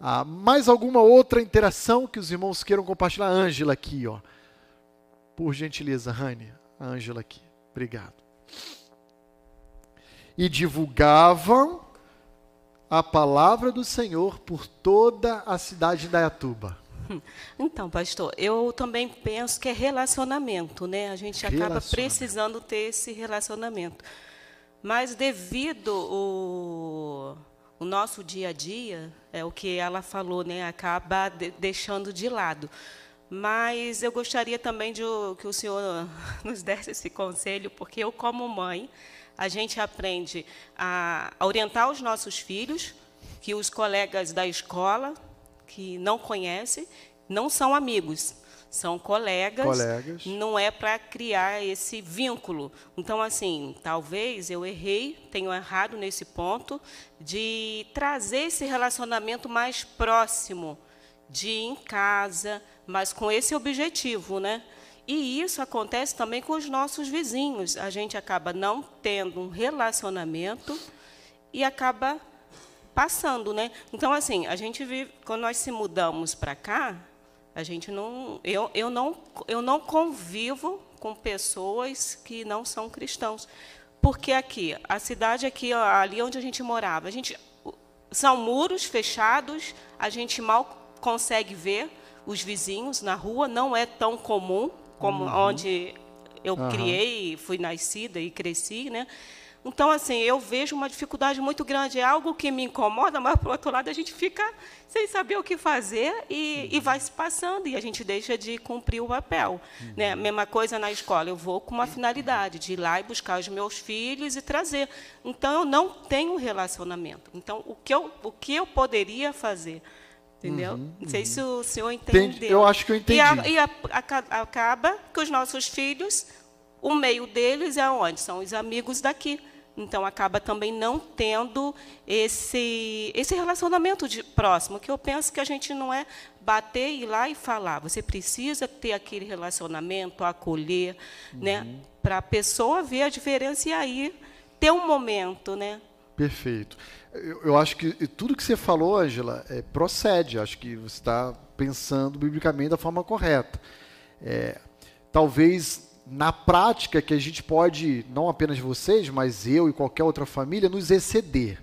Ah, mais alguma outra interação que os irmãos queiram compartilhar? Ângela aqui, ó. Por gentileza, Rani. Ângela aqui. Obrigado. E divulgavam a palavra do Senhor por toda a cidade de Dayatuba. Então, pastor, eu também penso que é relacionamento, né? A gente acaba precisando ter esse relacionamento. Mas devido o, o nosso dia a dia, é o que ela falou, né? Acaba de, deixando de lado. Mas eu gostaria também de que o senhor nos desse esse conselho, porque eu, como mãe, a gente aprende a orientar os nossos filhos, que os colegas da escola, que não conhecem, não são amigos, são colegas, colegas. não é para criar esse vínculo. Então, assim, talvez eu errei, tenho errado nesse ponto, de trazer esse relacionamento mais próximo, de ir em casa, mas com esse objetivo, né? E isso acontece também com os nossos vizinhos. A gente acaba não tendo um relacionamento e acaba passando, né? Então, assim, a gente vive, quando nós se mudamos para cá, a gente não, eu, eu não, eu não convivo com pessoas que não são cristãos, porque aqui, a cidade aqui, ali onde a gente morava, a gente são muros fechados, a gente mal consegue ver os vizinhos na rua, não é tão comum como uhum. onde eu uhum. criei, fui nascida e cresci, né? Então, assim, eu vejo uma dificuldade muito grande. É algo que me incomoda, mas, por outro lado, a gente fica sem saber o que fazer e, uhum. e vai se passando, e a gente deixa de cumprir o papel. Uhum. Né? Mesma coisa na escola. Eu vou com uma finalidade de ir lá e buscar os meus filhos e trazer. Então, eu não tenho relacionamento. Então, o que eu, o que eu poderia fazer? Entendeu? Uhum, não sei uhum. se o senhor entendeu. Entendi. Eu acho que eu entendi. E, a, e a, a, acaba que os nossos filhos, o meio deles é onde? São os amigos daqui. Então, acaba também não tendo esse, esse relacionamento de, próximo, que eu penso que a gente não é bater, ir lá e falar. Você precisa ter aquele relacionamento, acolher, né, uhum. né, para a pessoa ver a diferença e aí ter um momento. Né? Perfeito. Eu, eu acho que tudo que você falou, Angela, é, procede. Acho que você está pensando biblicamente da forma correta. É, talvez na prática que a gente pode, não apenas vocês, mas eu e qualquer outra família, nos exceder.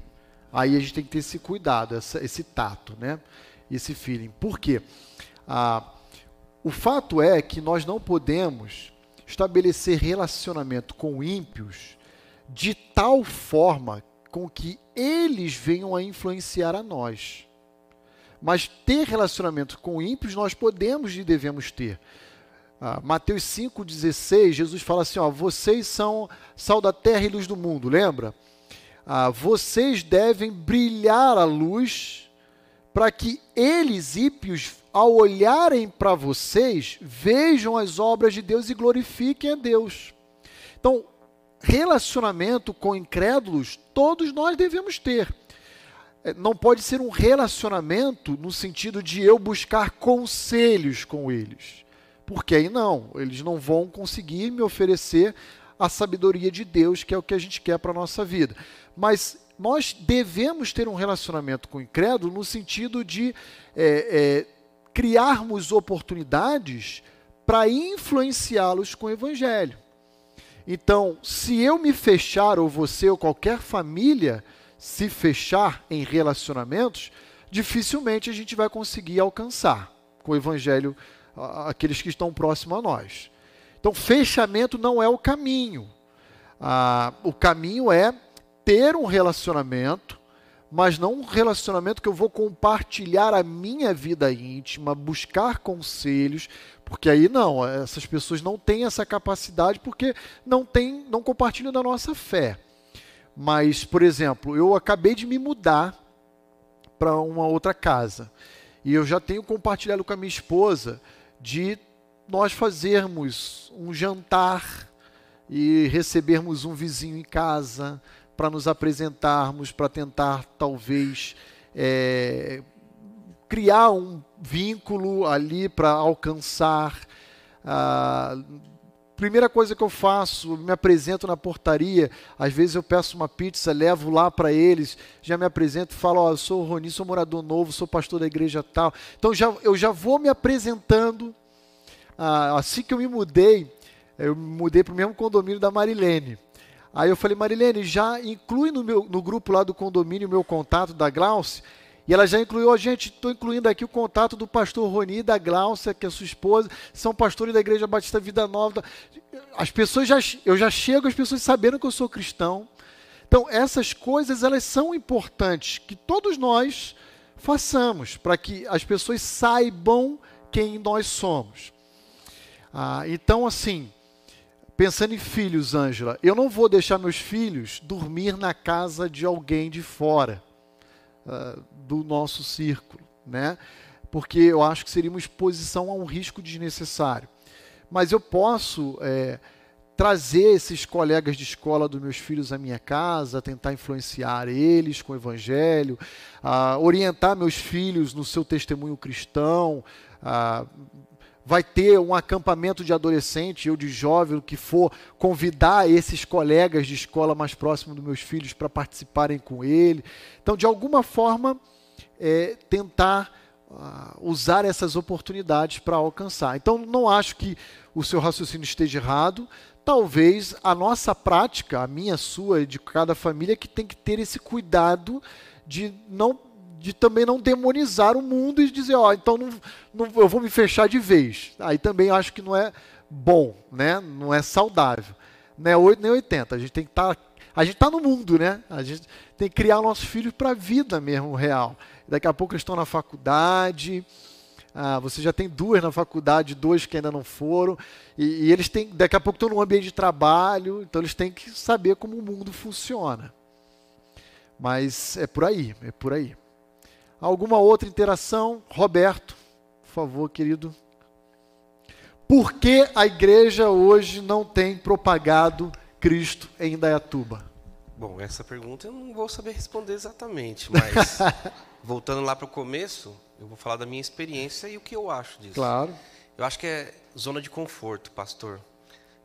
Aí a gente tem que ter esse cuidado, essa, esse tato, né? esse feeling. Por quê? Ah, o fato é que nós não podemos estabelecer relacionamento com ímpios de tal forma com que eles venham a influenciar a nós. Mas ter relacionamento com ímpios nós podemos e devemos ter. Ah, Mateus 5,16, Jesus fala assim: ó, vocês são sal da terra e luz do mundo, lembra? Ah, vocês devem brilhar a luz para que eles, ímpios, ao olharem para vocês, vejam as obras de Deus e glorifiquem a Deus. Então, relacionamento com incrédulos, todos nós devemos ter. É, não pode ser um relacionamento no sentido de eu buscar conselhos com eles porque aí não, eles não vão conseguir me oferecer a sabedoria de Deus, que é o que a gente quer para a nossa vida. Mas nós devemos ter um relacionamento com o incrédulo no sentido de é, é, criarmos oportunidades para influenciá-los com o evangelho. Então, se eu me fechar, ou você, ou qualquer família se fechar em relacionamentos, dificilmente a gente vai conseguir alcançar com o evangelho aqueles que estão próximos a nós. Então, fechamento não é o caminho. Ah, o caminho é ter um relacionamento, mas não um relacionamento que eu vou compartilhar a minha vida íntima, buscar conselhos, porque aí não, essas pessoas não têm essa capacidade porque não tem, não compartilham da nossa fé. Mas, por exemplo, eu acabei de me mudar para uma outra casa. E eu já tenho compartilhado com a minha esposa de nós fazermos um jantar e recebermos um vizinho em casa para nos apresentarmos, para tentar talvez é, criar um vínculo ali para alcançar. A primeira coisa que eu faço, me apresento na portaria. Às vezes eu peço uma pizza, levo lá para eles, já me apresento falo: oh, eu sou o Roni, sou morador novo, sou pastor da igreja tal. Então já, eu já vou me apresentando. Ah, assim que eu me mudei, eu me mudei para o mesmo condomínio da Marilene. Aí eu falei, Marilene, já inclui no, meu, no grupo lá do condomínio o meu contato da Glauce e ela já incluiu, a gente, estou incluindo aqui o contato do pastor Roni da Glaucia, que é sua esposa, são pastores da Igreja Batista Vida Nova. As pessoas já, eu já chego, as pessoas sabendo que eu sou cristão. Então, essas coisas, elas são importantes, que todos nós façamos, para que as pessoas saibam quem nós somos. Ah, então, assim, pensando em filhos, Ângela, eu não vou deixar meus filhos dormir na casa de alguém de fora uh, do nosso círculo, né? Porque eu acho que seria uma exposição a um risco desnecessário. Mas eu posso é, trazer esses colegas de escola dos meus filhos à minha casa, tentar influenciar eles com o evangelho, uh, orientar meus filhos no seu testemunho cristão, uh, vai ter um acampamento de adolescente, eu de jovem, o que for, convidar esses colegas de escola mais próximos dos meus filhos para participarem com ele. Então, de alguma forma, é, tentar uh, usar essas oportunidades para alcançar. Então, não acho que o seu raciocínio esteja errado. Talvez a nossa prática, a minha, a sua, de cada família, que tem que ter esse cuidado de não de também não demonizar o mundo e dizer, ó, então não, não, eu vou me fechar de vez. Aí também acho que não é bom, né? Não é saudável. Não é 8 nem 80. A gente tem que estar. Tá, a gente está no mundo, né? A gente tem que criar nossos filhos para a vida mesmo real. Daqui a pouco eles estão na faculdade. Ah, você já tem duas na faculdade, dois que ainda não foram, e, e eles têm, daqui a pouco estão no ambiente de trabalho, então eles têm que saber como o mundo funciona. Mas é por aí, é por aí. Alguma outra interação? Roberto, por favor, querido. Por que a igreja hoje não tem propagado Cristo em Indaiatuba? Bom, essa pergunta eu não vou saber responder exatamente, mas voltando lá para o começo, eu vou falar da minha experiência e o que eu acho disso. Claro. Eu acho que é zona de conforto, pastor.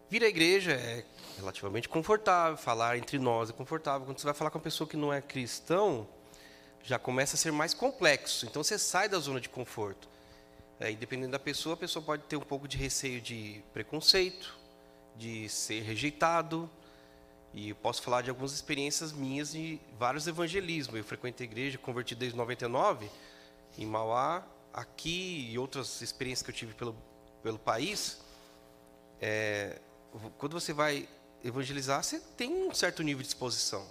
Vir à igreja é relativamente confortável, falar entre nós é confortável. Quando você vai falar com uma pessoa que não é cristão, já começa a ser mais complexo. Então você sai da zona de conforto. É, e dependendo da pessoa, a pessoa pode ter um pouco de receio de preconceito, de ser rejeitado. E eu posso falar de algumas experiências minhas de vários evangelismos. Eu frequento a igreja, converti desde 99, em Mauá, aqui e outras experiências que eu tive pelo, pelo país. É, quando você vai evangelizar, você tem um certo nível de exposição.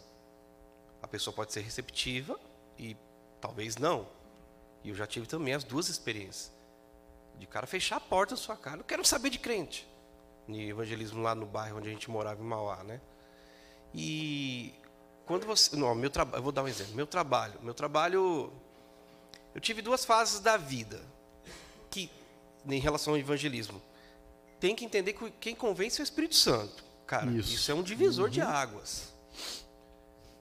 A pessoa pode ser receptiva e talvez não. E eu já tive também as duas experiências. De cara fechar a porta na sua cara. Não quero saber de crente. De evangelismo lá no bairro onde a gente morava, em Mauá, né? E quando você. Não, meu trabalho. Eu vou dar um exemplo. Meu trabalho. Meu trabalho. Eu tive duas fases da vida. Que, em relação ao evangelismo. Tem que entender que quem convence é o Espírito Santo. Cara, isso, isso é um divisor uhum. de águas.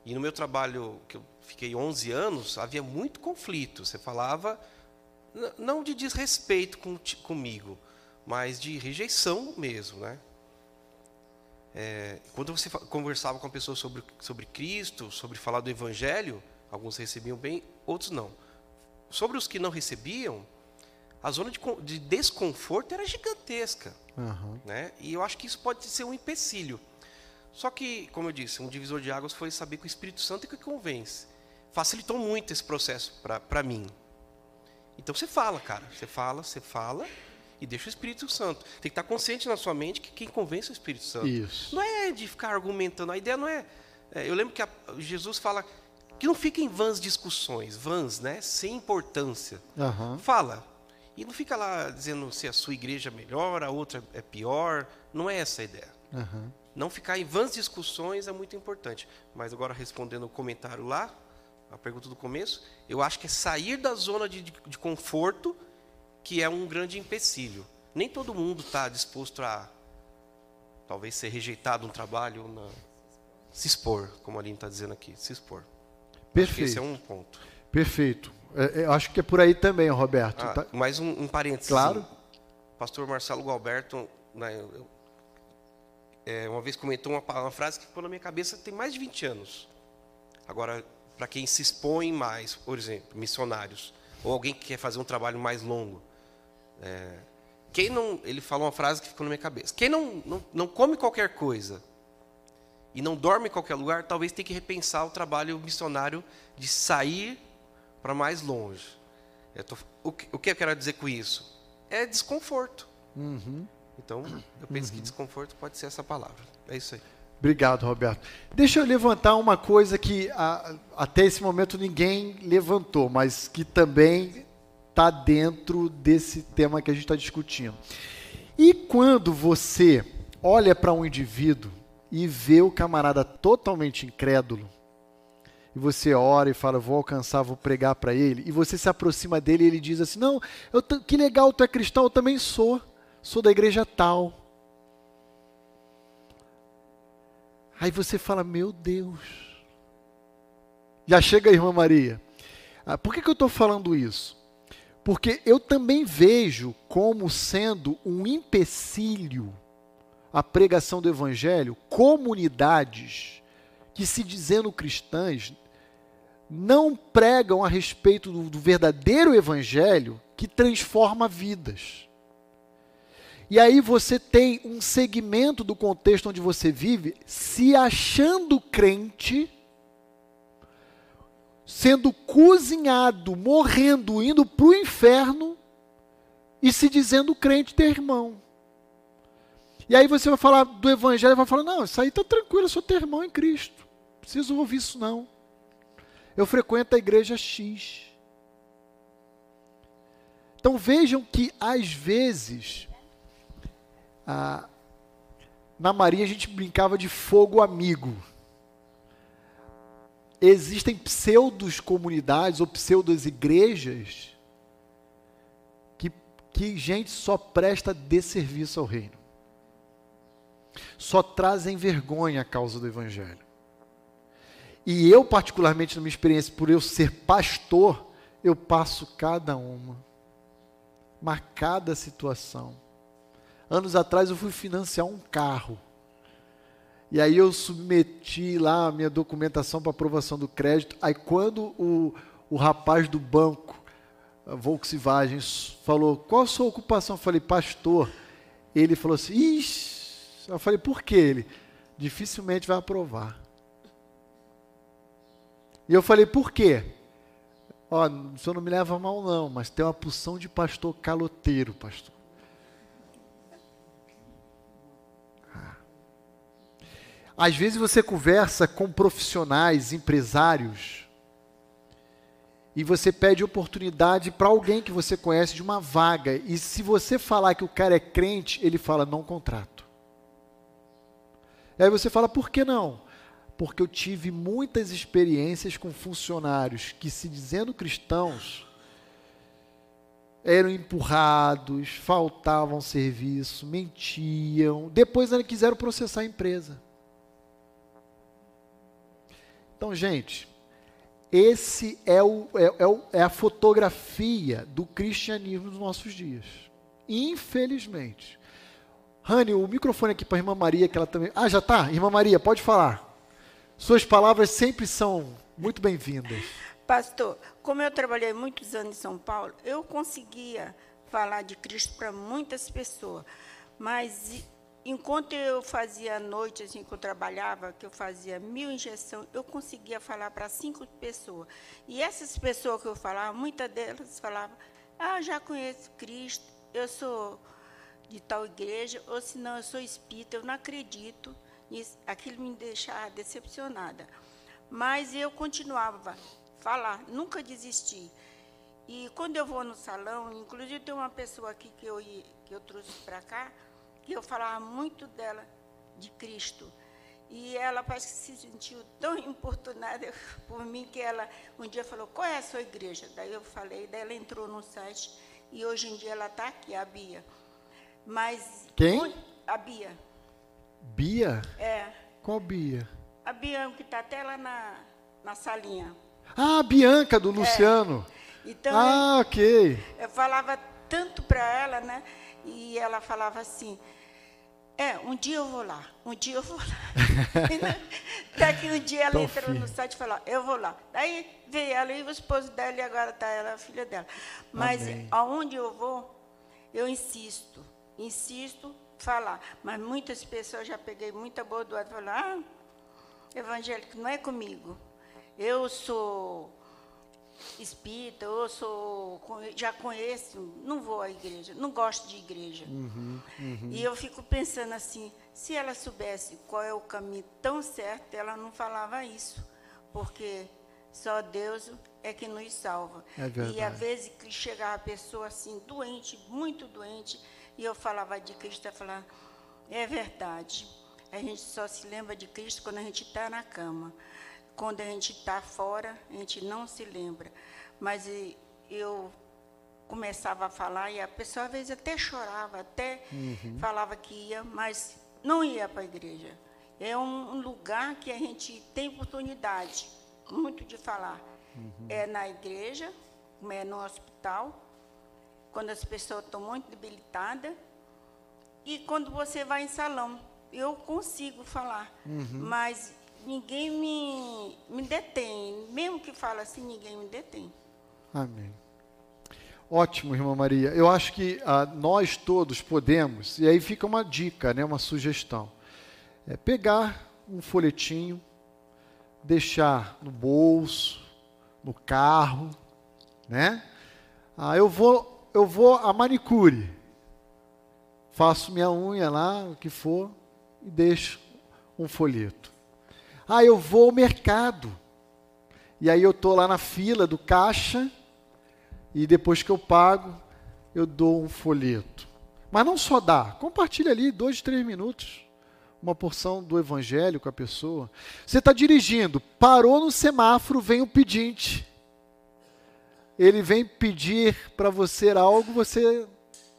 E no meu trabalho, que eu fiquei 11 anos, havia muito conflito. Você falava, não de desrespeito com, comigo, mas de rejeição mesmo, né? É, quando você conversava com a pessoa sobre, sobre Cristo, sobre falar do Evangelho, alguns recebiam bem, outros não. Sobre os que não recebiam, a zona de, de desconforto era gigantesca. Uhum. Né? E eu acho que isso pode ser um empecilho. Só que, como eu disse, um divisor de águas foi saber que o Espírito Santo é que convence. Facilitou muito esse processo para mim. Então você fala, cara. Você fala, você fala e deixa o Espírito Santo. Tem que estar consciente na sua mente que quem convence é o Espírito Santo. Isso. Não é de ficar argumentando. A ideia não é. é eu lembro que a, Jesus fala que não fiquem vãs discussões, vãs, né? Sem importância. Uhum. Fala. E não fica lá dizendo se a sua igreja é melhor, a outra é pior. Não é essa a ideia. Uhum. Não ficar em vãs discussões é muito importante. Mas agora respondendo o comentário lá, a pergunta do começo, eu acho que é sair da zona de, de, de conforto que é um grande empecilho. Nem todo mundo está disposto a talvez ser rejeitado um trabalho, na, se expor, como a Aline está dizendo aqui, se expor. Perfeito. Esse é um ponto. Perfeito. É, é, eu acho que é por aí também, Roberto. Ah, tá... Mais um, um parênteses. Claro. Pastor Marcelo Gualberto, né, eu, é, uma vez comentou uma, uma, frase que ficou na minha cabeça tem mais de 20 anos. Agora, para quem se expõe mais, por exemplo, missionários, ou alguém que quer fazer um trabalho mais longo, é, quem não, ele falou uma frase que ficou na minha cabeça. Quem não, não, não come qualquer coisa e não dorme em qualquer lugar, talvez tenha que repensar o trabalho missionário de sair para mais longe. Tô, o, que, o, que, eu quero dizer com isso? É desconforto. Uhum. Então, eu penso uhum. que desconforto pode ser essa palavra. É isso aí. Obrigado, Roberto. Deixa eu levantar uma coisa que a, até esse momento ninguém levantou, mas que também está dentro desse tema que a gente está discutindo. E quando você olha para um indivíduo e vê o camarada totalmente incrédulo, e você ora e fala, vou alcançar, vou pregar para ele, e você se aproxima dele e ele diz assim: Não, eu que legal, tu é cristão, eu também sou, sou da igreja tal. Aí você fala: Meu Deus. Já chega a irmã Maria. Ah, por que, que eu estou falando isso? Porque eu também vejo como sendo um empecilho a pregação do evangelho comunidades que se dizendo cristãs não pregam a respeito do, do verdadeiro evangelho que transforma vidas. E aí você tem um segmento do contexto onde você vive se achando crente sendo cozinhado, morrendo, indo para o inferno e se dizendo crente ter irmão. E aí você vai falar do evangelho e vai falar: não, isso aí está tranquilo, eu sou teu irmão em Cristo. Não preciso ouvir isso não. Eu frequento a igreja X. Então vejam que às vezes a, na Maria a gente brincava de fogo amigo existem pseudos comunidades ou pseudos igrejas que, que gente só presta desserviço ao reino. Só trazem vergonha à causa do evangelho. E eu, particularmente, na minha experiência, por eu ser pastor, eu passo cada uma. Marcada situação. Anos atrás eu fui financiar um carro. E aí eu submeti lá a minha documentação para aprovação do crédito. Aí quando o, o rapaz do banco, Volkswagen, falou, qual a sua ocupação? Eu falei, pastor. Ele falou assim, ixi. Eu falei, por que ele? Dificilmente vai aprovar. E eu falei, por quê? Ó, o senhor não me leva mal não, mas tem uma porção de pastor caloteiro, pastor. Às vezes você conversa com profissionais, empresários, e você pede oportunidade para alguém que você conhece de uma vaga, e se você falar que o cara é crente, ele fala: não contrato. Aí você fala: por que não? Porque eu tive muitas experiências com funcionários que, se dizendo cristãos, eram empurrados, faltavam serviço, mentiam, depois ainda quiseram processar a empresa. Então, gente, esse é, o, é, é, o, é a fotografia do cristianismo dos nossos dias. Infelizmente. Rani, o microfone aqui para a irmã Maria, que ela também. Ah, já está? Irmã Maria, pode falar. Suas palavras sempre são muito bem-vindas. Pastor, como eu trabalhei muitos anos em São Paulo, eu conseguia falar de Cristo para muitas pessoas. Mas enquanto eu fazia à noite, assim, que eu trabalhava, que eu fazia mil injeções, eu conseguia falar para cinco pessoas. E essas pessoas que eu falava, muitas delas falavam, ah, já conheço Cristo, eu sou de tal igreja, ou se não, eu sou espírita, eu não acredito nisso. Aquilo me deixava decepcionada. Mas eu continuava a falar, nunca desisti. E quando eu vou no salão, inclusive tem uma pessoa aqui que eu, que eu trouxe para cá, que eu falava muito dela, de Cristo. E ela parece que se sentiu tão importunada por mim que ela um dia falou, qual é a sua igreja? Daí eu falei, daí ela entrou no site e hoje em dia ela está aqui, a Bia. Mas. Quem? A Bia. Bia? É. Qual Bia? A Bia que está até lá na, na salinha. Ah, a Bianca, do é. Luciano. Então, ah, ok. Eu falava tanto para ela, né? E ela falava assim: É, um dia eu vou lá, um dia eu vou lá. Até que um dia ela Tô entrou filho. no site e falou: Eu vou lá. Daí veio ela e o esposo dela, e agora está ela, a filha dela. Mas Amém. aonde eu vou, eu insisto, insisto falar. Mas muitas pessoas já peguei muita bordoada e falaram: Ah, evangélico não é comigo. Eu sou espírita, eu sou, já conheço, não vou à igreja, não gosto de igreja. Uhum, uhum. E eu fico pensando assim, se ela soubesse qual é o caminho tão certo, ela não falava isso, porque só Deus é que nos salva. É e às vezes que chegava a pessoa assim, doente, muito doente, e eu falava de Cristo, ela falava, é verdade. A gente só se lembra de Cristo quando a gente está na cama. Quando a gente está fora, a gente não se lembra. Mas eu começava a falar e a pessoa às vezes até chorava, até uhum. falava que ia, mas não ia para a igreja. É um lugar que a gente tem oportunidade muito de falar. Uhum. É na igreja, é no hospital, quando as pessoas estão muito debilitadas, e quando você vai em salão. Eu consigo falar, uhum. mas ninguém me, me detém. Mesmo que fala assim, ninguém me detém. Amém. Ótimo, irmã Maria. Eu acho que ah, nós todos podemos, e aí fica uma dica, né, uma sugestão. É pegar um folhetinho, deixar no bolso, no carro, né? Ah, eu vou, eu vou a manicure. Faço minha unha lá, o que for, e deixo um folheto. Ah, eu vou ao mercado. E aí eu estou lá na fila do caixa e depois que eu pago, eu dou um folheto. Mas não só dá, compartilha ali dois, três minutos, uma porção do evangelho com a pessoa. Você está dirigindo, parou no semáforo, vem o pedinte. Ele vem pedir para você algo, você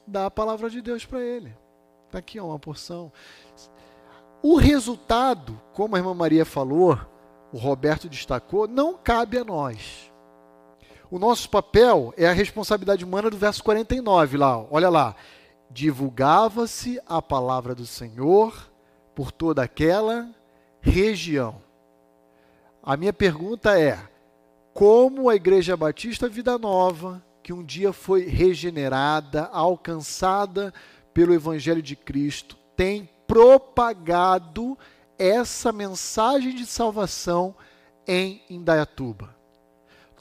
dá a palavra de Deus para ele. Está aqui ó, uma porção. O resultado, como a irmã Maria falou, o Roberto destacou, não cabe a nós. O nosso papel é a responsabilidade humana do verso 49 lá, olha lá. Divulgava-se a palavra do Senhor por toda aquela região. A minha pergunta é: como a Igreja Batista Vida Nova, que um dia foi regenerada, alcançada pelo Evangelho de Cristo, tem propagado essa mensagem de salvação em Indaiatuba.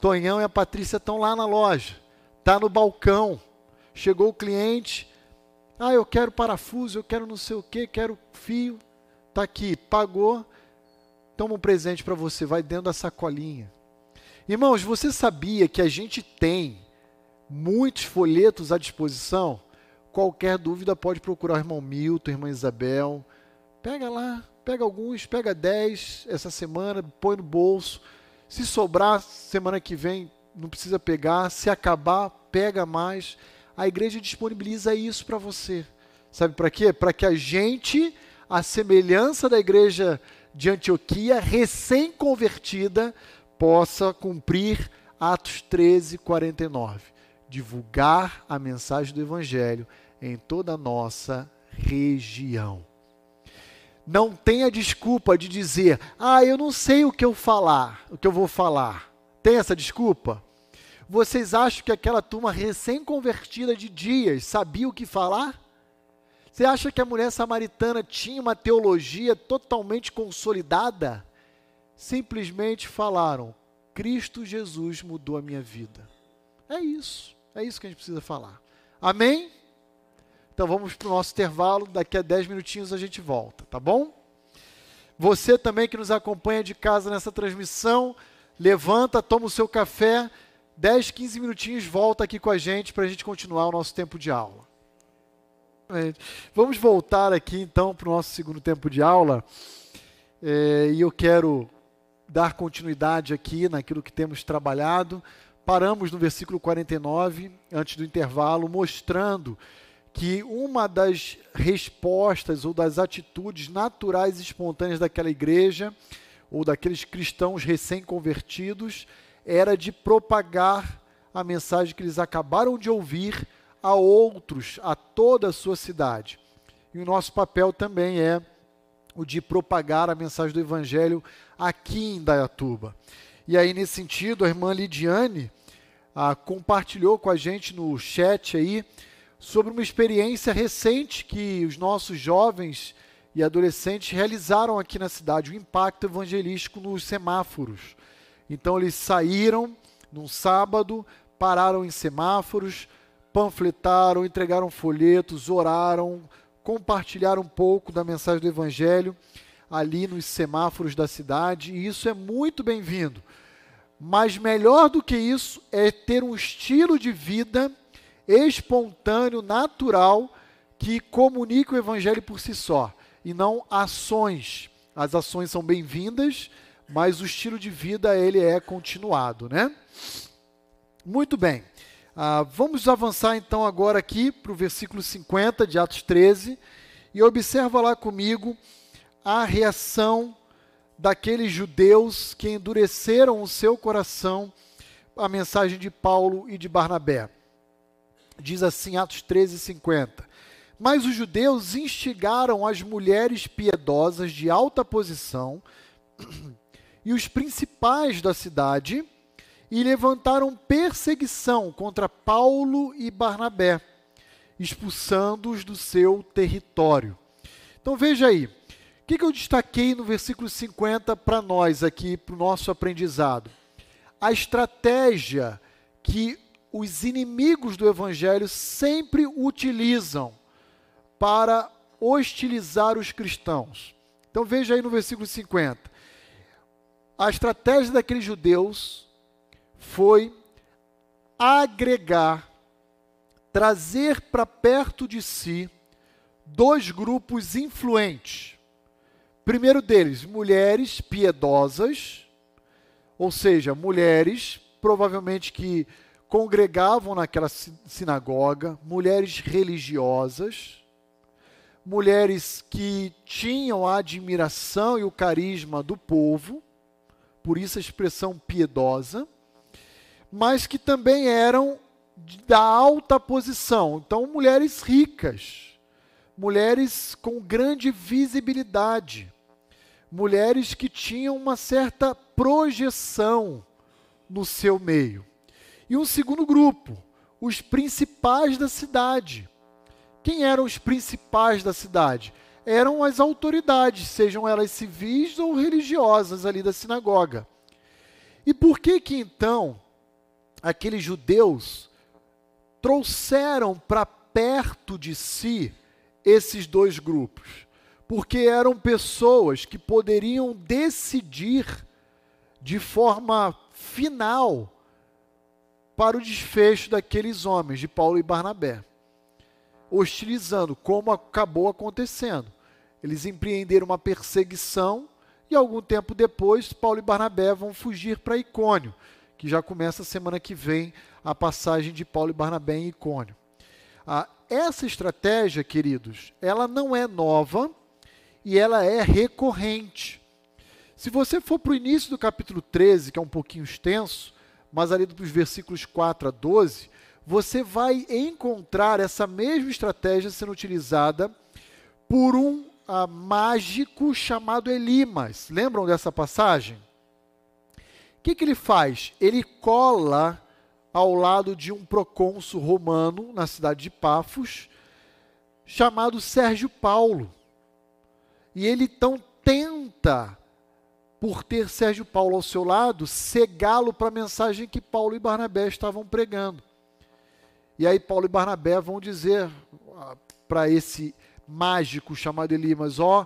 Tonhão e a Patrícia estão lá na loja, tá no balcão. Chegou o cliente, ah, eu quero parafuso, eu quero não sei o que, quero fio. Tá aqui, pagou. Toma um presente para você, vai dentro da sacolinha. Irmãos, você sabia que a gente tem muitos folhetos à disposição? Qualquer dúvida pode procurar o irmão Milton, irmã Isabel. Pega lá, pega alguns, pega dez essa semana, põe no bolso. Se sobrar, semana que vem, não precisa pegar. Se acabar, pega mais. A igreja disponibiliza isso para você. Sabe para quê? Para que a gente, a semelhança da igreja de Antioquia, recém-convertida, possa cumprir Atos 13, 49. Divulgar a mensagem do Evangelho em toda a nossa região. Não tenha desculpa de dizer: "Ah, eu não sei o que eu falar, o que eu vou falar". Tem essa desculpa? Vocês acham que aquela turma recém-convertida de dias sabia o que falar? Você acha que a mulher samaritana tinha uma teologia totalmente consolidada? Simplesmente falaram: Cristo Jesus mudou a minha vida. É isso. É isso que a gente precisa falar. Amém? Então vamos para o nosso intervalo. Daqui a 10 minutinhos a gente volta, tá bom? Você também que nos acompanha de casa nessa transmissão, levanta, toma o seu café, 10, 15 minutinhos, volta aqui com a gente para a gente continuar o nosso tempo de aula. Vamos voltar aqui então para o nosso segundo tempo de aula. É, e eu quero dar continuidade aqui naquilo que temos trabalhado. Paramos no versículo 49, antes do intervalo, mostrando que uma das respostas ou das atitudes naturais e espontâneas daquela igreja ou daqueles cristãos recém-convertidos era de propagar a mensagem que eles acabaram de ouvir a outros, a toda a sua cidade. E o nosso papel também é o de propagar a mensagem do evangelho aqui em Dayatuba. E aí, nesse sentido, a irmã Lidiane ah, compartilhou com a gente no chat aí sobre uma experiência recente que os nossos jovens e adolescentes realizaram aqui na cidade, o impacto evangelístico nos semáforos. Então eles saíram num sábado, pararam em semáforos, panfletaram, entregaram folhetos, oraram, compartilharam um pouco da mensagem do evangelho ali nos semáforos da cidade, e isso é muito bem-vindo. Mas melhor do que isso é ter um estilo de vida espontâneo, natural, que comunique o evangelho por si só, e não ações. As ações são bem-vindas, mas o estilo de vida ele é continuado, né? Muito bem. Ah, vamos avançar então agora aqui para o versículo 50 de Atos 13 e observa lá comigo a reação daqueles judeus que endureceram o seu coração à mensagem de Paulo e de Barnabé. Diz assim, Atos 13, 50. Mas os judeus instigaram as mulheres piedosas de alta posição e os principais da cidade e levantaram perseguição contra Paulo e Barnabé, expulsando-os do seu território. Então veja aí, o que, que eu destaquei no versículo 50 para nós aqui, para o nosso aprendizado? A estratégia que os inimigos do evangelho sempre utilizam para hostilizar os cristãos. Então veja aí no versículo 50. A estratégia daqueles judeus foi agregar, trazer para perto de si dois grupos influentes. Primeiro deles, mulheres piedosas, ou seja, mulheres provavelmente que congregavam naquela sinagoga, mulheres religiosas, mulheres que tinham a admiração e o carisma do povo, por isso a expressão piedosa, mas que também eram da alta posição. Então, mulheres ricas, mulheres com grande visibilidade, mulheres que tinham uma certa projeção no seu meio. E um segundo grupo, os principais da cidade. Quem eram os principais da cidade? Eram as autoridades, sejam elas civis ou religiosas ali da sinagoga. E por que que então aqueles judeus trouxeram para perto de si esses dois grupos? Porque eram pessoas que poderiam decidir de forma final para o desfecho daqueles homens, de Paulo e Barnabé, hostilizando, como acabou acontecendo. Eles empreenderam uma perseguição e algum tempo depois, Paulo e Barnabé vão fugir para Icônio, que já começa a semana que vem a passagem de Paulo e Barnabé em Icônio. Ah, essa estratégia, queridos, ela não é nova e ela é recorrente. Se você for para o início do capítulo 13, que é um pouquinho extenso, mas ali dos versículos 4 a 12, você vai encontrar essa mesma estratégia sendo utilizada por um uh, mágico chamado Elimas. Lembram dessa passagem? O que, que ele faz? Ele cola ao lado de um procônsul romano na cidade de Pafos, chamado Sérgio Paulo. E ele então tenta, por ter Sérgio Paulo ao seu lado, cegá-lo para a mensagem que Paulo e Barnabé estavam pregando. E aí Paulo e Barnabé vão dizer ah, para esse mágico chamado Elimas, ó,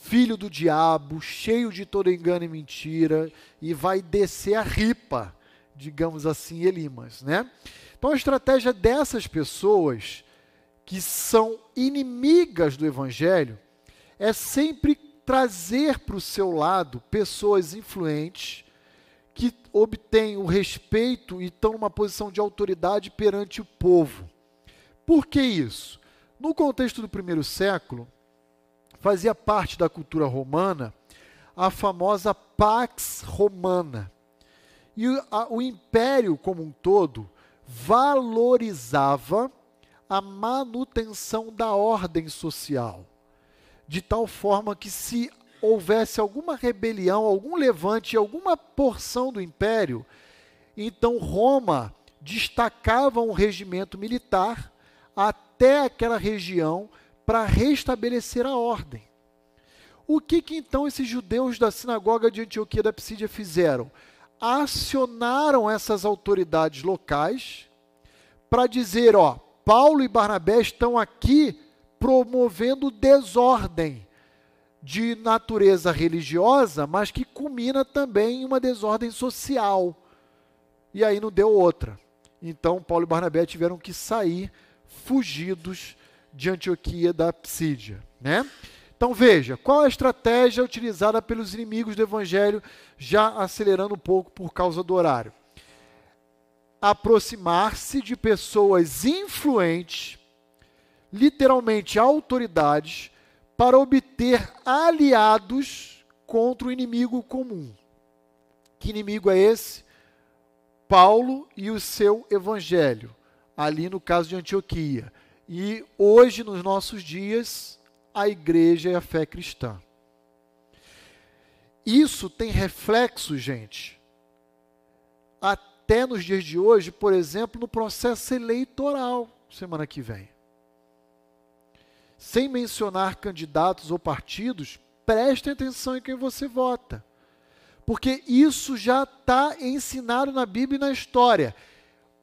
filho do diabo, cheio de todo engano e mentira, e vai descer a ripa, digamos assim, Elimas, né? Então a estratégia dessas pessoas que são inimigas do evangelho é sempre trazer para o seu lado pessoas influentes que obtêm o respeito e estão numa posição de autoridade perante o povo. Por que isso? No contexto do primeiro século, fazia parte da cultura romana a famosa Pax Romana. E o, a, o império como um todo valorizava a manutenção da ordem social, de tal forma que se houvesse alguma rebelião, algum levante alguma porção do império, então Roma destacava um regimento militar até aquela região para restabelecer a ordem. O que, que então esses judeus da sinagoga de Antioquia da Psídia fizeram? Acionaram essas autoridades locais para dizer: ó, Paulo e Barnabé estão aqui promovendo desordem de natureza religiosa, mas que culmina também em uma desordem social. E aí não deu outra. Então Paulo e Barnabé tiveram que sair fugidos de Antioquia da Psídia, né? Então veja, qual a estratégia utilizada pelos inimigos do evangelho, já acelerando um pouco por causa do horário? Aproximar-se de pessoas influentes, literalmente autoridades, para obter aliados contra o inimigo comum. Que inimigo é esse? Paulo e o seu evangelho, ali no caso de Antioquia. E hoje, nos nossos dias, a igreja e a fé cristã. Isso tem reflexo, gente, até nos dias de hoje, por exemplo, no processo eleitoral, semana que vem. Sem mencionar candidatos ou partidos, prestem atenção em quem você vota. Porque isso já está ensinado na Bíblia e na história.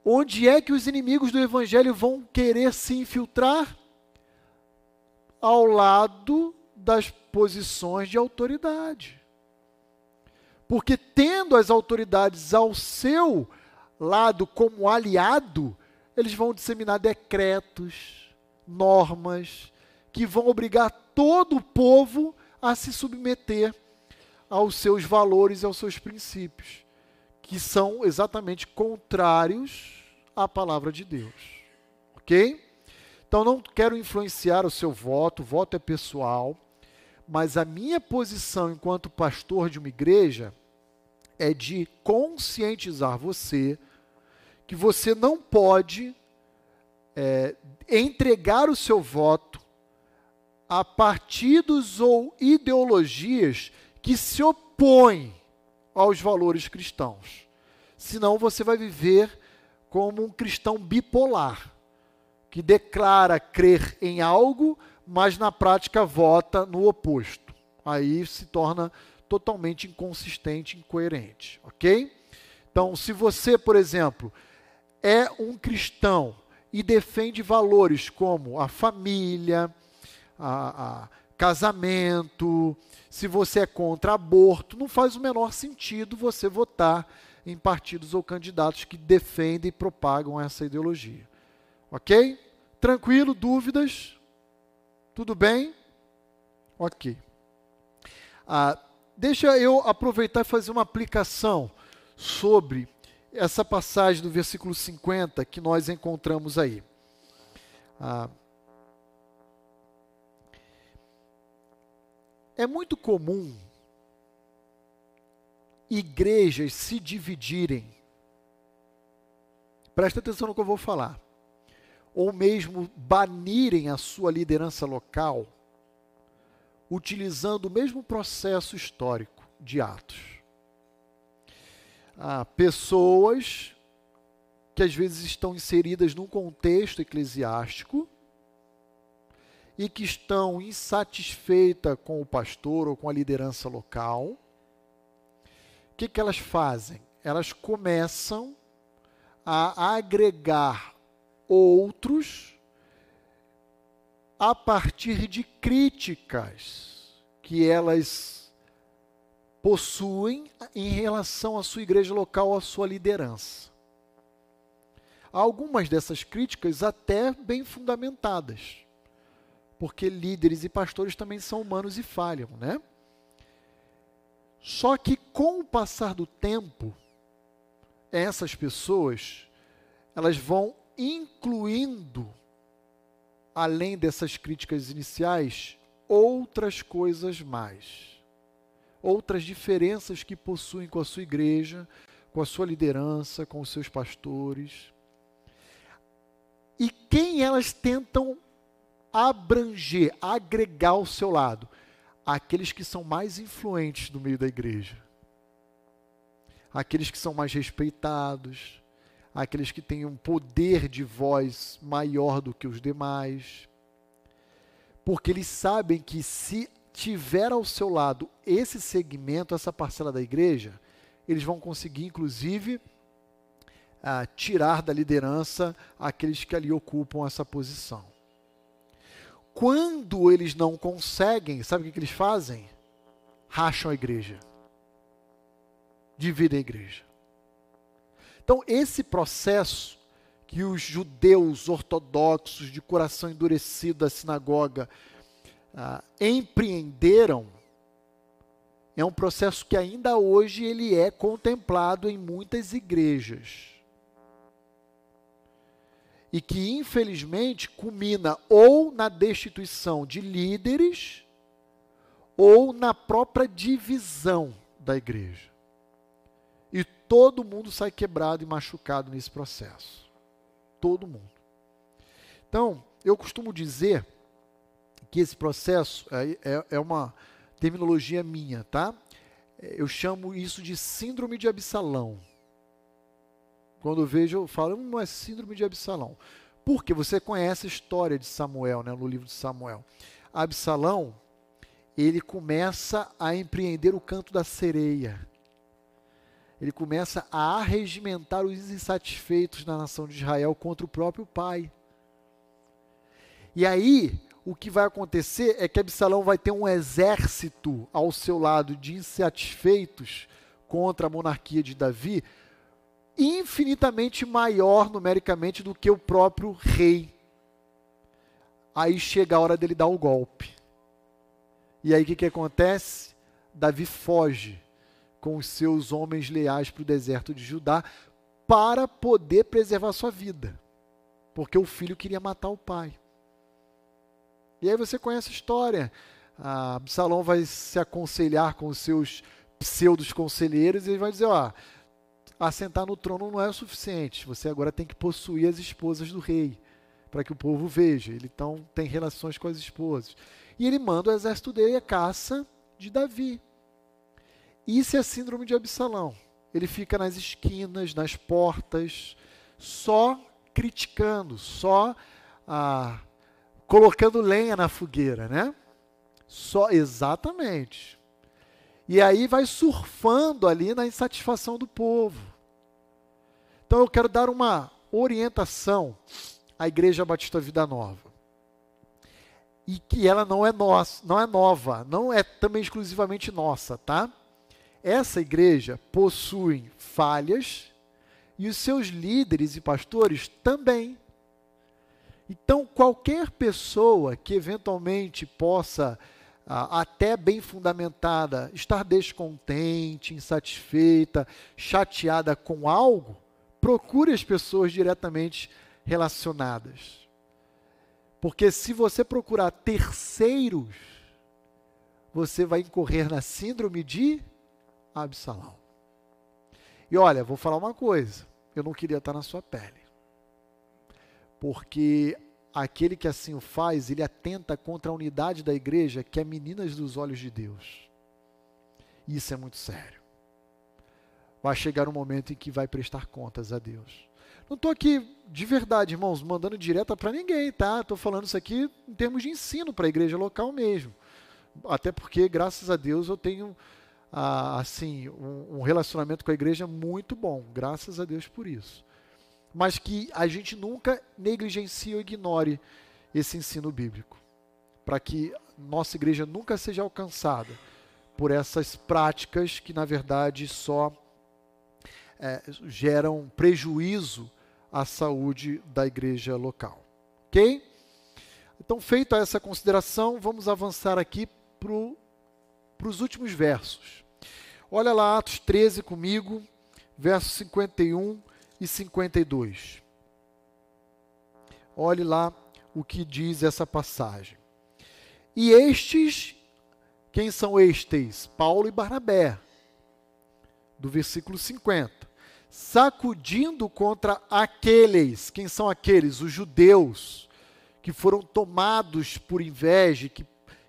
Onde é que os inimigos do Evangelho vão querer se infiltrar? Ao lado das posições de autoridade. Porque tendo as autoridades ao seu lado como aliado, eles vão disseminar decretos, normas, que vão obrigar todo o povo a se submeter aos seus valores e aos seus princípios que são exatamente contrários à palavra de Deus. Ok? Então não quero influenciar o seu voto, o voto é pessoal, mas a minha posição enquanto pastor de uma igreja é de conscientizar você que você não pode é, entregar o seu voto a partidos ou ideologias que se opõem aos valores cristãos. Senão você vai viver como um cristão bipolar, que declara crer em algo, mas na prática vota no oposto. Aí se torna totalmente inconsistente, incoerente, ok? Então, se você, por exemplo, é um cristão e defende valores como a família, a, a casamento, se você é contra aborto, não faz o menor sentido você votar em partidos ou candidatos que defendem e propagam essa ideologia. Ok? Tranquilo? Dúvidas? Tudo bem? Ok. Ah, deixa eu aproveitar e fazer uma aplicação sobre essa passagem do versículo 50 que nós encontramos aí. Ah, É muito comum igrejas se dividirem. Presta atenção no que eu vou falar. Ou mesmo banirem a sua liderança local, utilizando o mesmo processo histórico de Atos. Ah, pessoas que às vezes estão inseridas num contexto eclesiástico e que estão insatisfeitas com o pastor ou com a liderança local. O que, que elas fazem? Elas começam a agregar outros a partir de críticas que elas possuem em relação à sua igreja local, à sua liderança. Algumas dessas críticas até bem fundamentadas, porque líderes e pastores também são humanos e falham, né? Só que com o passar do tempo, essas pessoas elas vão incluindo além dessas críticas iniciais outras coisas mais. Outras diferenças que possuem com a sua igreja, com a sua liderança, com os seus pastores. E quem elas tentam abranger, agregar ao seu lado? Aqueles que são mais influentes no meio da igreja. Aqueles que são mais respeitados, aqueles que têm um poder de voz maior do que os demais. Porque eles sabem que se tiver ao seu lado esse segmento, essa parcela da igreja, eles vão conseguir, inclusive, uh, tirar da liderança aqueles que ali ocupam essa posição. Quando eles não conseguem, sabe o que, que eles fazem? Racham a igreja. Dividem a igreja. Então, esse processo que os judeus ortodoxos de coração endurecido da sinagoga ah, empreenderam é um processo que ainda hoje ele é contemplado em muitas igrejas. E que infelizmente culmina ou na destituição de líderes ou na própria divisão da igreja todo mundo sai quebrado e machucado nesse processo. Todo mundo. Então, eu costumo dizer que esse processo é, é, é uma terminologia minha, tá? Eu chamo isso de síndrome de Absalão. Quando vejo, eu falo, não é síndrome de Absalão. Porque você conhece a história de Samuel, né, no livro de Samuel. Absalão, ele começa a empreender o canto da sereia ele começa a arregimentar os insatisfeitos na nação de Israel contra o próprio pai. E aí, o que vai acontecer é que Absalão vai ter um exército ao seu lado de insatisfeitos contra a monarquia de Davi, infinitamente maior numericamente do que o próprio rei. Aí chega a hora dele dar o golpe. E aí o que, que acontece? Davi foge com os seus homens leais para o deserto de Judá para poder preservar sua vida, porque o filho queria matar o pai. E aí você conhece a história. Ah, Absalão vai se aconselhar com os seus pseudos conselheiros e ele vai dizer: ó, assentar no trono não é o suficiente. Você agora tem que possuir as esposas do rei para que o povo veja. Ele então tem relações com as esposas. E ele manda o exército dele a caça de Davi. Isso é síndrome de Absalão. Ele fica nas esquinas, nas portas, só criticando, só ah, colocando lenha na fogueira, né? Só exatamente. E aí vai surfando ali na insatisfação do povo. Então eu quero dar uma orientação à Igreja Batista Vida Nova. E que ela não é nossa, não é nova, não é também exclusivamente nossa, tá? essa igreja possui falhas e os seus líderes e pastores também. Então, qualquer pessoa que eventualmente possa, até bem fundamentada, estar descontente, insatisfeita, chateada com algo, procure as pessoas diretamente relacionadas. Porque se você procurar terceiros, você vai incorrer na síndrome de Absalão. E olha, vou falar uma coisa: eu não queria estar na sua pele. Porque aquele que assim o faz, ele atenta contra a unidade da igreja, que é meninas dos olhos de Deus. Isso é muito sério. Vai chegar um momento em que vai prestar contas a Deus. Não estou aqui de verdade, irmãos, mandando direta para ninguém, tá? Estou falando isso aqui em termos de ensino para a igreja local mesmo. Até porque, graças a Deus, eu tenho ah, assim um, um relacionamento com a igreja muito bom. Graças a Deus por isso. Mas que a gente nunca negligencie ou ignore esse ensino bíblico, para que nossa igreja nunca seja alcançada por essas práticas que, na verdade, só é, geram prejuízo à saúde da igreja local. Ok? Então, feita essa consideração, vamos avançar aqui para os últimos versos. Olha lá, Atos 13 comigo, versos 51 e 52. Olhe lá o que diz essa passagem. E estes, quem são estes? Paulo e Barnabé, do versículo 50 sacudindo contra aqueles, quem são aqueles? Os judeus, que foram tomados por inveja, que,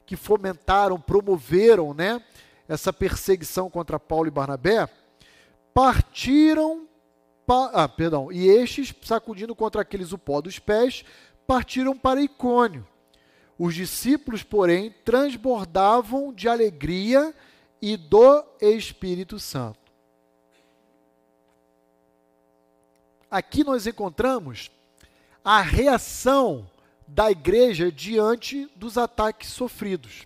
que fomentaram, promoveram né, essa perseguição contra Paulo e Barnabé, partiram, pa, ah, perdão, e estes, sacudindo contra aqueles o pó dos pés, partiram para Icônio. Os discípulos, porém, transbordavam de alegria e do Espírito Santo. aqui nós encontramos a reação da igreja diante dos ataques sofridos,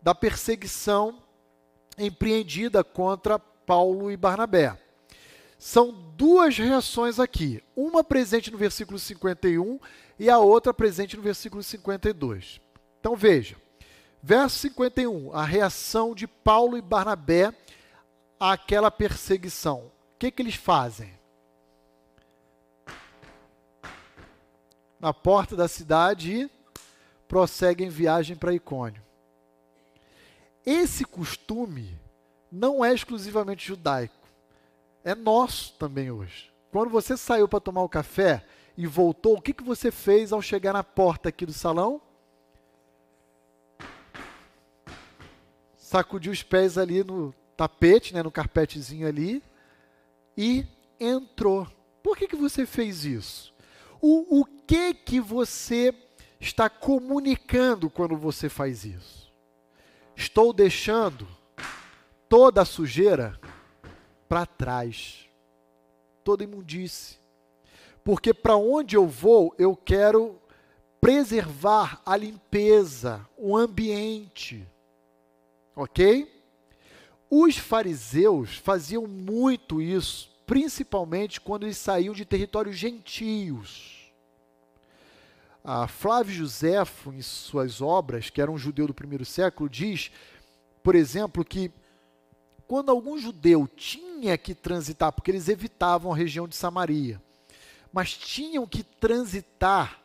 da perseguição empreendida contra Paulo e Barnabé. São duas reações aqui, uma presente no versículo 51 e a outra presente no versículo 52. Então veja, verso 51, a reação de Paulo e Barnabé àquela perseguição. O que, que eles fazem? na porta da cidade e prosseguem viagem para Icônio. Esse costume não é exclusivamente judaico, é nosso também hoje. Quando você saiu para tomar o café e voltou, o que, que você fez ao chegar na porta aqui do salão? Sacudiu os pés ali no tapete, né, no carpetezinho ali, e entrou. Por que, que você fez isso? O, o que que você está comunicando quando você faz isso? Estou deixando toda a sujeira para trás, toda imundície. Porque para onde eu vou, eu quero preservar a limpeza, o ambiente. Ok? Os fariseus faziam muito isso, principalmente quando eles saíam de territórios gentios. A Flávio Josefo, em suas obras, que era um judeu do primeiro século, diz, por exemplo, que quando algum judeu tinha que transitar, porque eles evitavam a região de Samaria, mas tinham que transitar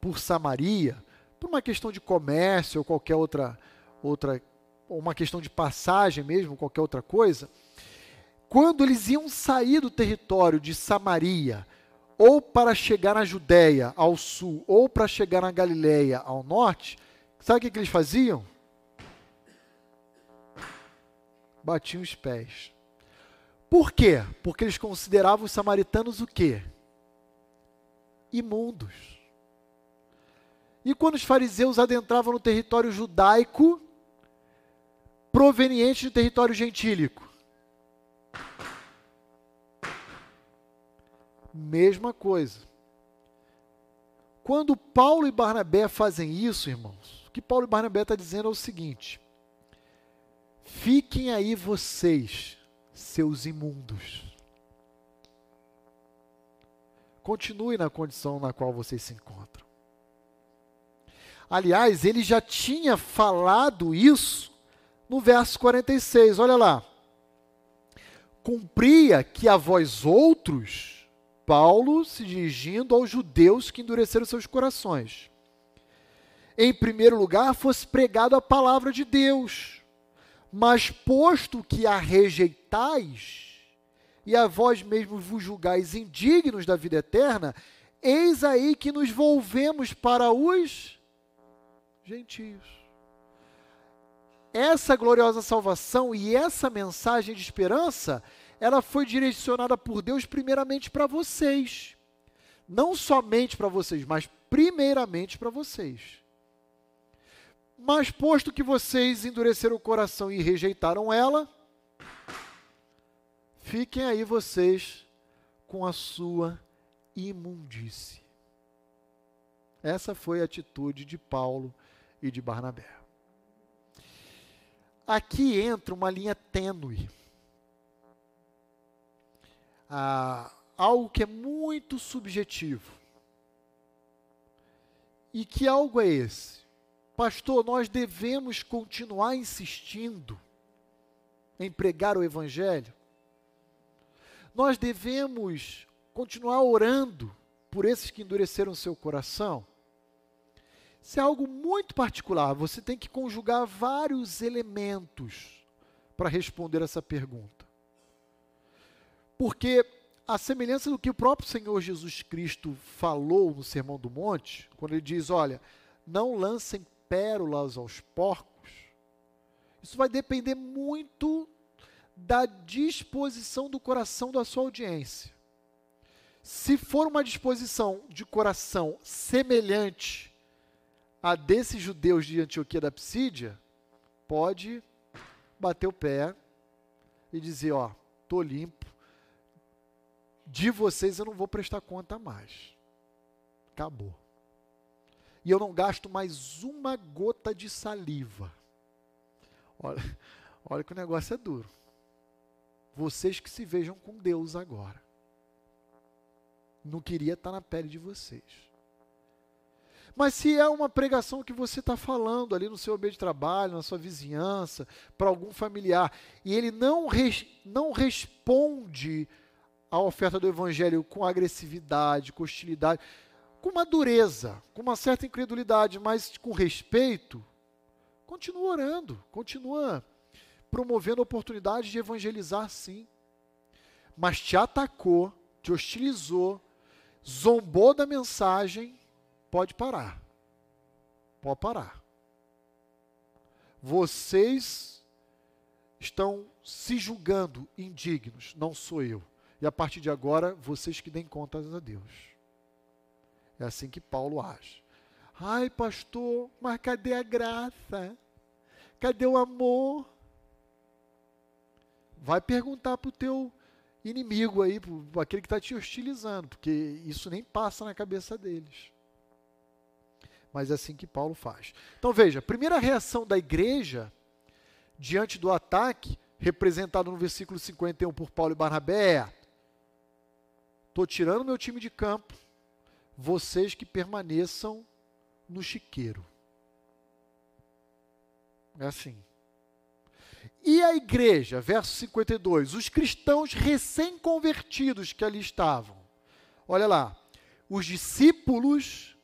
por Samaria, por uma questão de comércio ou qualquer outra, outra uma questão de passagem mesmo, qualquer outra coisa, quando eles iam sair do território de Samaria ou para chegar na Judéia, ao sul, ou para chegar na Galiléia, ao norte, sabe o que, que eles faziam? Batiam os pés. Por quê? Porque eles consideravam os samaritanos o quê? Imundos. E quando os fariseus adentravam no território judaico, proveniente do território gentílico, Mesma coisa. Quando Paulo e Barnabé fazem isso, irmãos, o que Paulo e Barnabé está dizendo é o seguinte: fiquem aí vocês, seus imundos. Continue na condição na qual vocês se encontram. Aliás, ele já tinha falado isso no verso 46, olha lá. Cumpria que a vós outros Paulo se dirigindo aos judeus que endureceram seus corações. Em primeiro lugar, fosse pregado a palavra de Deus, mas posto que a rejeitais, e a vós mesmos vos julgais indignos da vida eterna, eis aí que nos volvemos para os gentios. Essa gloriosa salvação e essa mensagem de esperança ela foi direcionada por Deus primeiramente para vocês, Não somente para vocês, mas primeiramente para vocês. Mas posto que vocês endureceram o coração e rejeitaram ela, fiquem aí vocês com a sua imundície. Essa foi a atitude de Paulo e de Barnabé. Aqui entra uma linha tênue. Ah, algo que é muito subjetivo. E que algo é esse? Pastor, nós devemos continuar insistindo em pregar o Evangelho? Nós devemos continuar orando por esses que endureceram seu coração? Isso é algo muito particular. Você tem que conjugar vários elementos para responder essa pergunta. Porque a semelhança do que o próprio Senhor Jesus Cristo falou no Sermão do Monte, quando ele diz: Olha, não lancem pérolas aos porcos, isso vai depender muito da disposição do coração da sua audiência. Se for uma disposição de coração semelhante a desses judeus de Antioquia da Psídia, pode bater o pé e dizer: Ó, estou limpo, de vocês eu não vou prestar conta mais. Acabou. E eu não gasto mais uma gota de saliva. Olha, olha que o negócio é duro. Vocês que se vejam com Deus agora. Não queria estar na pele de vocês. Mas se é uma pregação que você está falando ali no seu ambiente de trabalho, na sua vizinhança, para algum familiar, e ele não, res, não responde a oferta do evangelho com agressividade, com hostilidade, com uma dureza, com uma certa incredulidade, mas com respeito, continua orando, continua promovendo a oportunidade de evangelizar sim. Mas te atacou, te hostilizou, zombou da mensagem, pode parar. Pode parar. Vocês estão se julgando indignos, não sou eu. E a partir de agora, vocês que deem contas a Deus. É assim que Paulo age. Ai, pastor, mas cadê a graça? Cadê o amor? Vai perguntar para o teu inimigo aí, para aquele que está te hostilizando, porque isso nem passa na cabeça deles. Mas é assim que Paulo faz. Então veja, a primeira reação da igreja diante do ataque, representado no versículo 51 por Paulo e Barnabé, é Estou tirando meu time de campo. Vocês que permaneçam no chiqueiro. É assim. E a igreja, verso 52, os cristãos recém-convertidos que ali estavam. Olha lá, os discípulos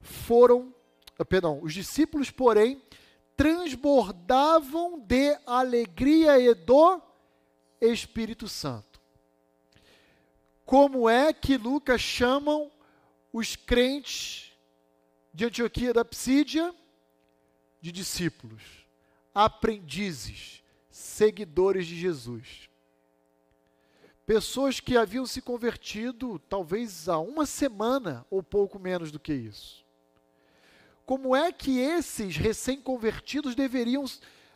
foram, ah, perdão, os discípulos, porém, transbordavam de alegria e do Espírito Santo como é que Lucas chamam os crentes de Antioquia da Psídia de discípulos, aprendizes, seguidores de Jesus. Pessoas que haviam se convertido talvez há uma semana ou pouco menos do que isso. Como é que esses recém-convertidos deveriam,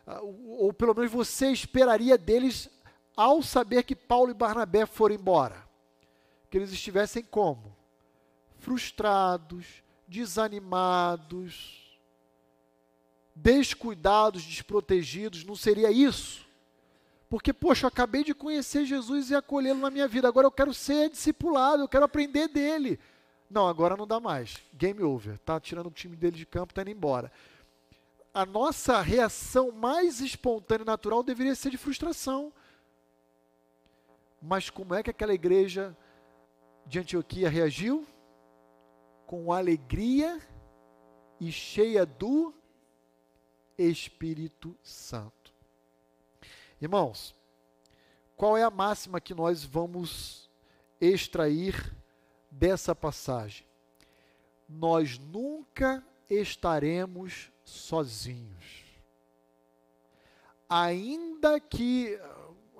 ah, ou pelo menos você esperaria deles ao saber que Paulo e Barnabé foram embora? que eles estivessem como? Frustrados, desanimados, descuidados, desprotegidos, não seria isso? Porque, poxa, eu acabei de conhecer Jesus e acolhê-lo na minha vida, agora eu quero ser discipulado, eu quero aprender dele. Não, agora não dá mais. Game over. Tá tirando o time dele de campo, tá indo embora. A nossa reação mais espontânea e natural deveria ser de frustração. Mas como é que aquela igreja de Antioquia reagiu? Com alegria e cheia do Espírito Santo. Irmãos, qual é a máxima que nós vamos extrair dessa passagem? Nós nunca estaremos sozinhos. Ainda que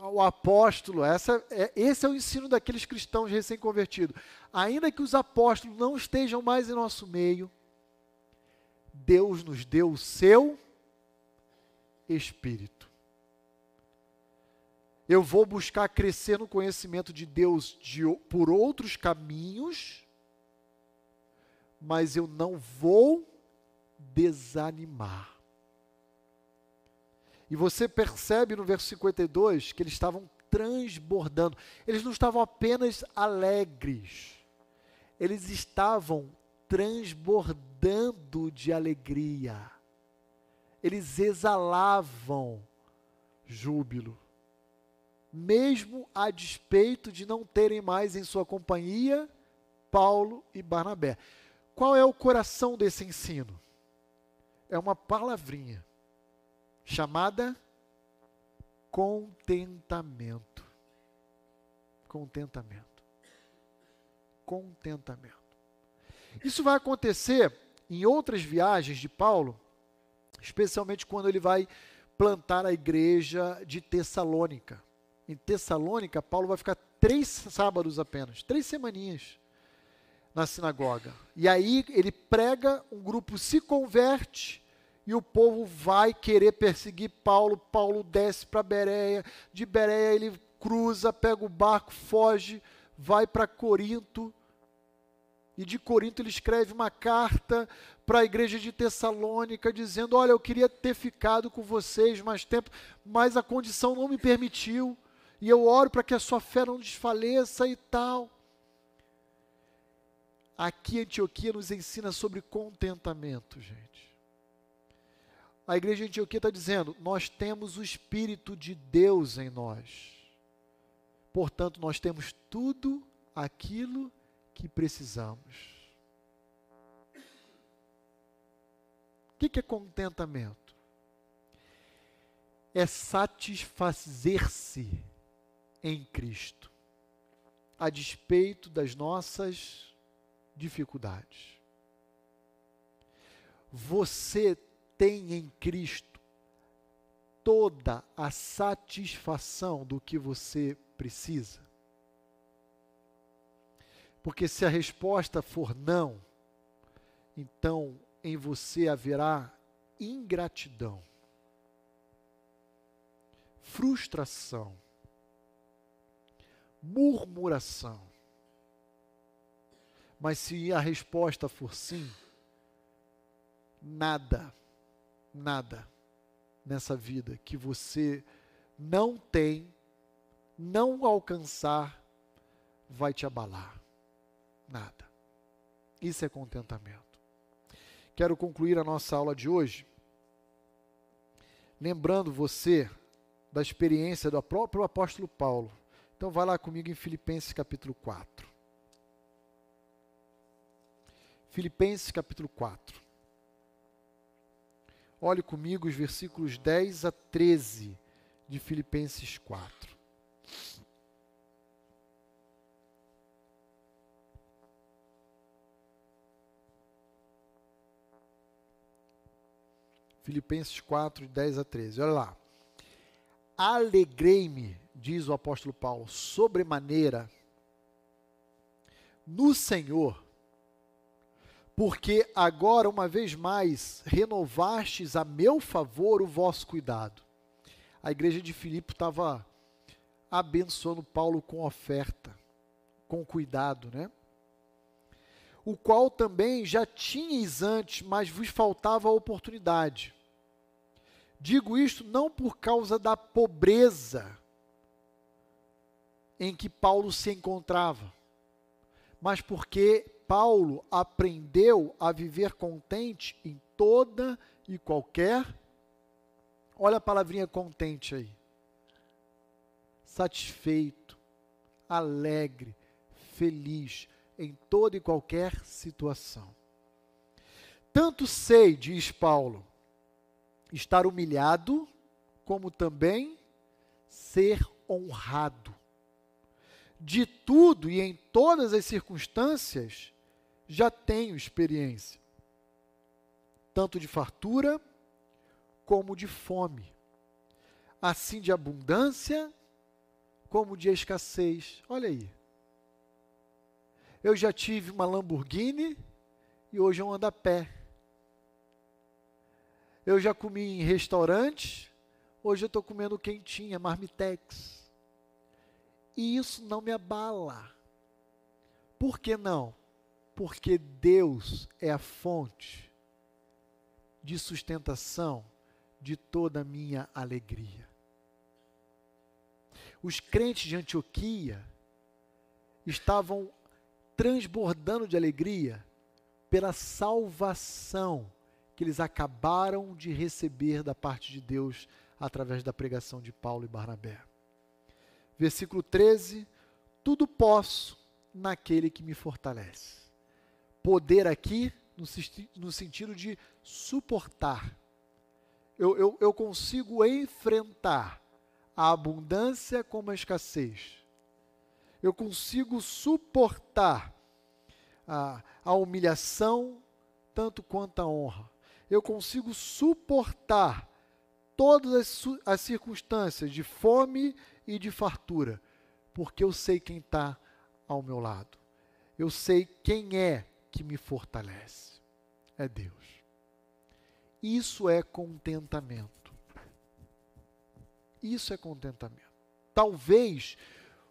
o apóstolo, essa, é, esse é o ensino daqueles cristãos recém-convertidos. Ainda que os apóstolos não estejam mais em nosso meio, Deus nos deu o seu Espírito. Eu vou buscar crescer no conhecimento de Deus de, por outros caminhos, mas eu não vou desanimar. E você percebe no verso 52 que eles estavam transbordando. Eles não estavam apenas alegres, eles estavam transbordando de alegria. Eles exalavam júbilo, mesmo a despeito de não terem mais em sua companhia Paulo e Barnabé. Qual é o coração desse ensino? É uma palavrinha chamada contentamento. Contentamento. Contentamento. Isso vai acontecer em outras viagens de Paulo, especialmente quando ele vai plantar a igreja de Tessalônica. Em Tessalônica, Paulo vai ficar três sábados apenas, três semaninhas na sinagoga. E aí ele prega, um grupo se converte e o povo vai querer perseguir Paulo. Paulo desce para Bereia, de Bereia ele cruza, pega o barco, foge, vai para Corinto. E de Corinto ele escreve uma carta para a igreja de Tessalônica, dizendo: Olha, eu queria ter ficado com vocês mais tempo, mas a condição não me permitiu. E eu oro para que a sua fé não desfaleça e tal. Aqui Antioquia nos ensina sobre contentamento, gente a igreja de Antioquia está dizendo: nós temos o Espírito de Deus em nós. Portanto, nós temos tudo aquilo que precisamos. O que é contentamento? É satisfazer-se em Cristo, a despeito das nossas dificuldades. Você tem em Cristo toda a satisfação do que você precisa? Porque se a resposta for não, então em você haverá ingratidão, frustração, murmuração. Mas se a resposta for sim, nada nada nessa vida que você não tem, não alcançar, vai te abalar. Nada. Isso é contentamento. Quero concluir a nossa aula de hoje lembrando você da experiência do próprio apóstolo Paulo. Então vai lá comigo em Filipenses capítulo 4. Filipenses capítulo 4. Olhe comigo os versículos 10 a 13 de Filipenses 4. Filipenses 4, 10 a 13. Olha lá. Alegrei-me, diz o apóstolo Paulo, sobremaneira no Senhor porque agora, uma vez mais, renovastes a meu favor o vosso cuidado. A igreja de Filipe estava abençoando Paulo com oferta, com cuidado, né? O qual também já tinhais antes, mas vos faltava a oportunidade. Digo isto não por causa da pobreza em que Paulo se encontrava, mas porque Paulo aprendeu a viver contente em toda e qualquer. Olha a palavrinha contente aí. Satisfeito, alegre, feliz em toda e qualquer situação. Tanto sei, diz Paulo, estar humilhado, como também ser honrado. De tudo e em todas as circunstâncias, já tenho experiência, tanto de fartura como de fome, assim de abundância como de escassez. Olha aí. Eu já tive uma Lamborghini e hoje eu ando a pé. Eu já comi em restaurantes, hoje eu estou comendo quentinha, marmitex. E isso não me abala. Por que não? Porque Deus é a fonte de sustentação de toda a minha alegria. Os crentes de Antioquia estavam transbordando de alegria pela salvação que eles acabaram de receber da parte de Deus através da pregação de Paulo e Barnabé. Versículo 13: Tudo posso naquele que me fortalece. Poder aqui no, no sentido de suportar. Eu, eu, eu consigo enfrentar a abundância como a escassez. Eu consigo suportar a, a humilhação tanto quanto a honra. Eu consigo suportar todas as, as circunstâncias de fome e de fartura, porque eu sei quem está ao meu lado. Eu sei quem é que me fortalece. É Deus. Isso é contentamento. Isso é contentamento. Talvez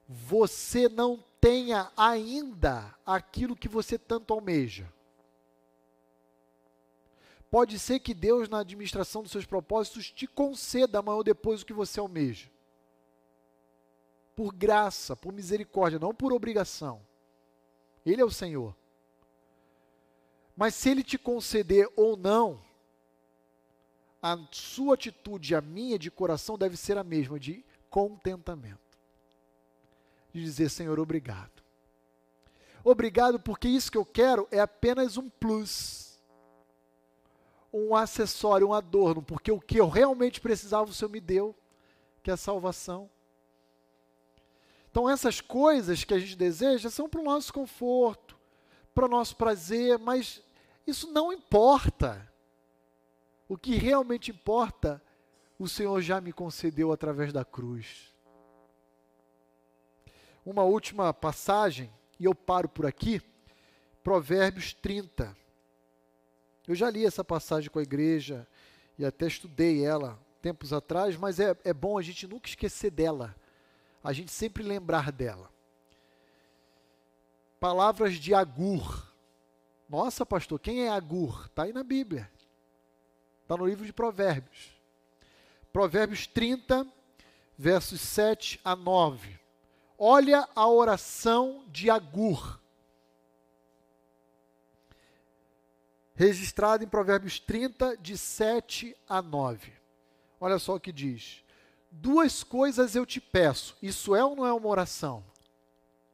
você não tenha ainda aquilo que você tanto almeja. Pode ser que Deus, na administração dos seus propósitos, te conceda amanhã ou depois o que você almeja. Por graça, por misericórdia, não por obrigação. Ele é o Senhor. Mas se ele te conceder ou não, a sua atitude, a minha de coração, deve ser a mesma, de contentamento. De dizer, Senhor, obrigado. Obrigado porque isso que eu quero é apenas um plus, um acessório, um adorno, porque o que eu realmente precisava o Senhor me deu, que é a salvação. Então, essas coisas que a gente deseja são para o nosso conforto, para o nosso prazer, mas isso não importa. O que realmente importa, o Senhor já me concedeu através da cruz. Uma última passagem, e eu paro por aqui, Provérbios 30. Eu já li essa passagem com a igreja e até estudei ela tempos atrás, mas é, é bom a gente nunca esquecer dela, a gente sempre lembrar dela. Palavras de Agur. Nossa, pastor, quem é Agur? Está aí na Bíblia. Está no livro de Provérbios. Provérbios 30, versos 7 a 9. Olha a oração de Agur. Registrada em Provérbios 30, de 7 a 9. Olha só o que diz. Duas coisas eu te peço. Isso é ou não é uma oração?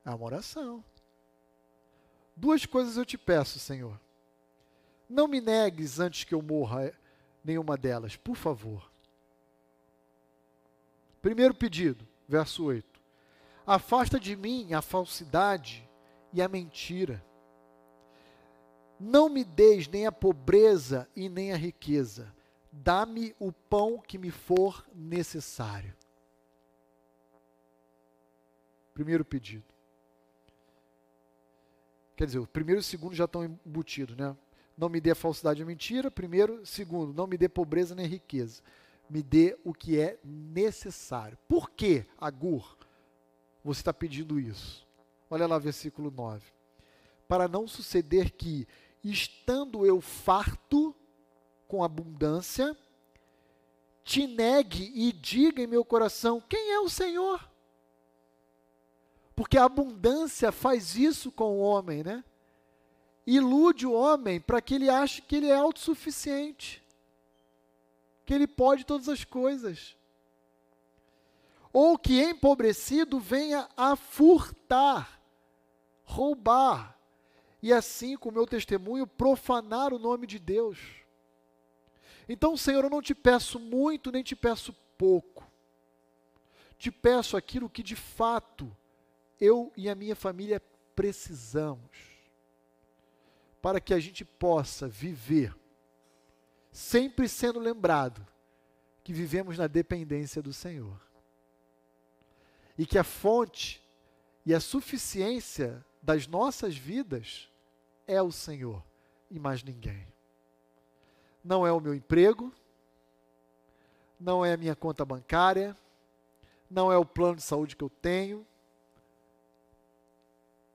É uma oração. Duas coisas eu te peço, Senhor. Não me negues antes que eu morra eh, nenhuma delas, por favor. Primeiro pedido, verso 8. Afasta de mim a falsidade e a mentira. Não me deis nem a pobreza e nem a riqueza. Dá-me o pão que me for necessário. Primeiro pedido. Quer dizer, o primeiro e o segundo já estão embutidos, né? Não me dê falsidade e mentira, primeiro. Segundo, não me dê pobreza nem riqueza. Me dê o que é necessário. Por que, Agur, você está pedindo isso? Olha lá, versículo 9. Para não suceder que, estando eu farto com abundância, te negue e diga em meu coração: quem é o Senhor? Porque a abundância faz isso com o homem, né? Ilude o homem para que ele ache que ele é autossuficiente, que ele pode todas as coisas. Ou que empobrecido venha a furtar, roubar, e assim, com o meu testemunho, profanar o nome de Deus. Então, Senhor, eu não te peço muito, nem te peço pouco. Te peço aquilo que de fato eu e a minha família precisamos para que a gente possa viver sempre sendo lembrado que vivemos na dependência do Senhor. e que a fonte e a suficiência das nossas vidas é o Senhor e mais ninguém. Não é o meu emprego, não é a minha conta bancária, não é o plano de saúde que eu tenho,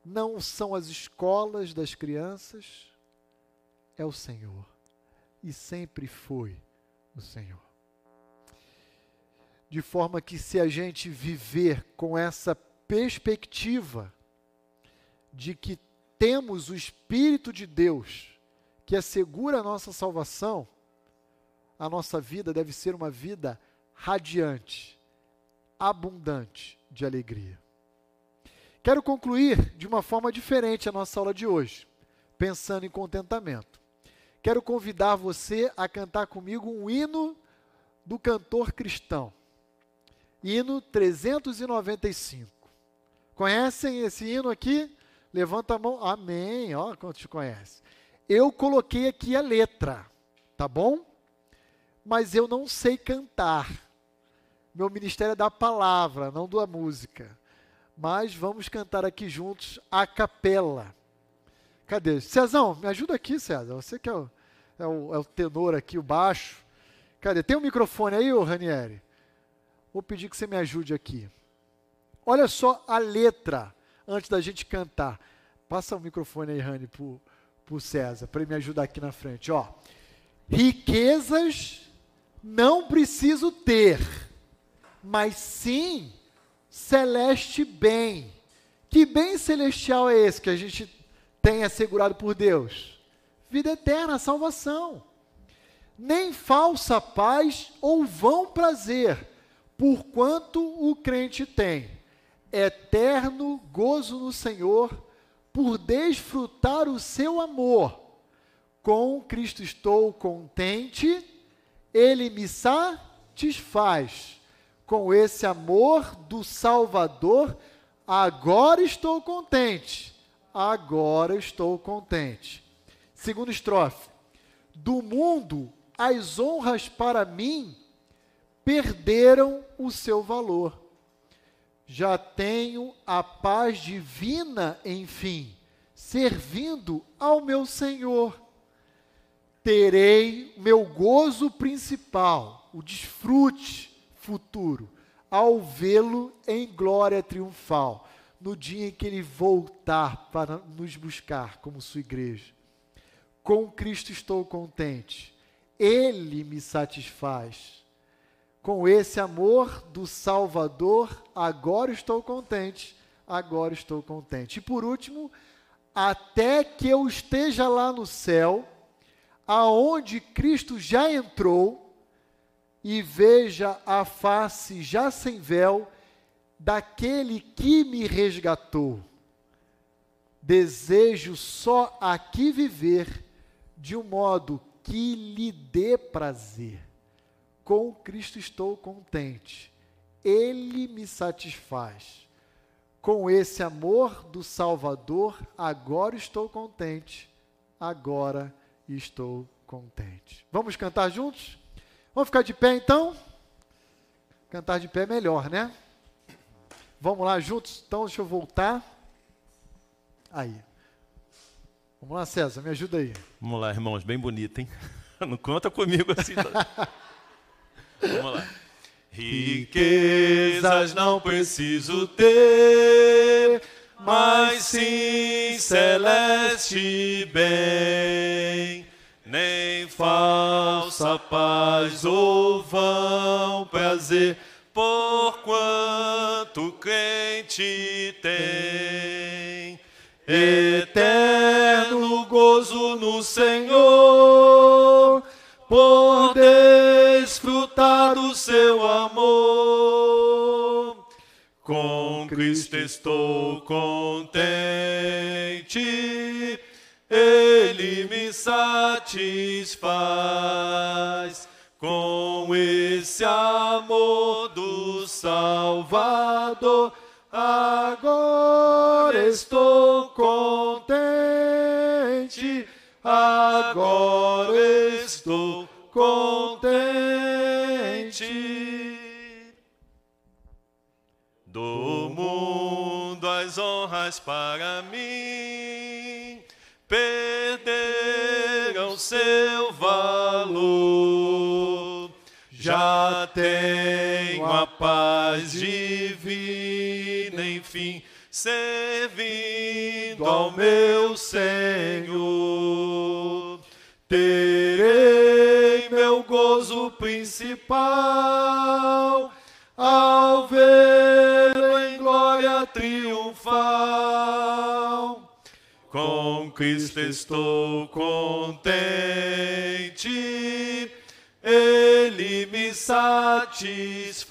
não são as escolas das crianças, é o Senhor. E sempre foi o Senhor. De forma que, se a gente viver com essa perspectiva de que temos o Espírito de Deus que assegura a nossa salvação, a nossa vida deve ser uma vida radiante, abundante de alegria. Quero concluir de uma forma diferente a nossa aula de hoje, pensando em contentamento. Quero convidar você a cantar comigo um hino do cantor cristão. Hino 395. Conhecem esse hino aqui? Levanta a mão. Amém. Ó, quantos conhecem? Eu coloquei aqui a letra, tá bom? Mas eu não sei cantar. Meu ministério é da palavra, não da música. Mas vamos cantar aqui juntos a capela. Cadê? Cezão, me ajuda aqui, César. Você que é o, é o, é o tenor aqui, o baixo. Cadê? Tem um microfone aí, ô Ranieri? Vou pedir que você me ajude aqui. Olha só a letra antes da gente cantar. Passa o microfone aí, Rani, para o César, para ele me ajudar aqui na frente. Ó. Riquezas não preciso ter, mas sim celeste bem. Que bem celestial é esse que a gente tem assegurado por Deus? Vida eterna, salvação. Nem falsa paz ou vão prazer, porquanto o crente tem eterno gozo no Senhor, por desfrutar o seu amor. Com Cristo estou contente, ele me satisfaz. Com esse amor do Salvador, agora estou contente. Agora estou contente. Segunda estrofe. Do mundo, as honras para mim perderam o seu valor já tenho a paz divina, enfim, servindo ao meu Senhor. Terei meu gozo principal, o desfrute futuro, ao vê-lo em glória triunfal, no dia em que ele voltar para nos buscar como sua igreja. Com Cristo estou contente, ele me satisfaz com esse amor do Salvador, agora estou contente, agora estou contente. E por último, até que eu esteja lá no céu, aonde Cristo já entrou, e veja a face já sem véu daquele que me resgatou. Desejo só aqui viver de um modo que lhe dê prazer com Cristo estou contente. Ele me satisfaz. Com esse amor do Salvador, agora estou contente. Agora estou contente. Vamos cantar juntos? Vamos ficar de pé então? Cantar de pé é melhor, né? Vamos lá juntos? Então, deixa eu voltar. Aí. Vamos lá, César, me ajuda aí. Vamos lá, irmãos, bem bonito, hein? Não conta comigo assim. Vamos lá. Riquezas não preciso ter, mas sim celeste bem. Nem falsa paz ou vão prazer, por quanto crente tem. Eterno gozo no Senhor, por desfrutar do seu amor. Com Cristo estou contente, Satisfaz. Com esse amor do Salvador, agora estou contente, agora estou contente. Do faz para mim tenho a paz divina, enfim, servindo ao meu Senhor. Terei meu gozo principal ao vê-lo em glória triunfal. Com Cristo estou contente, Ele satisfaz.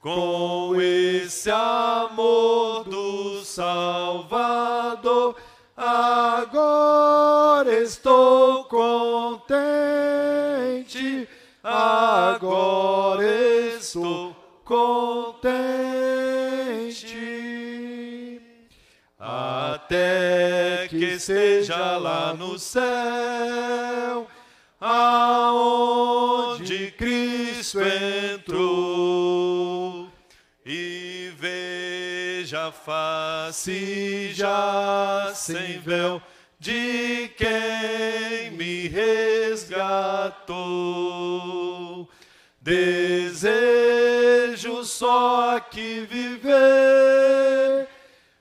Com esse amor do Salvador, agora estou contente, agora estou contente. Até que esteja lá no céu, aonde Cristo entrou, e veja a face já sem véu de quem me resgatou. Desejo só aqui viver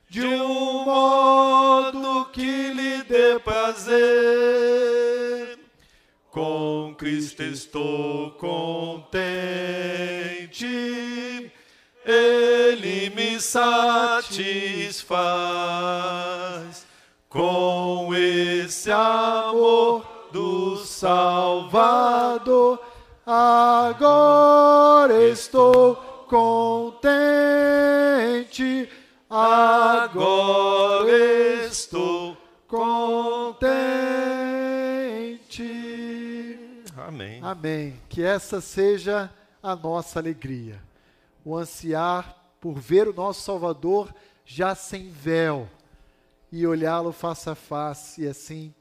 de um modo que lhe dê prazer. Estou contente, Ele me satisfaz. Com esse amor do Salvador, agora estou contente, Amém. Que essa seja a nossa alegria. O ansiar por ver o nosso Salvador já sem véu e olhá-lo face a face e assim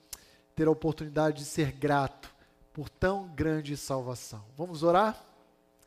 ter a oportunidade de ser grato por tão grande salvação. Vamos orar?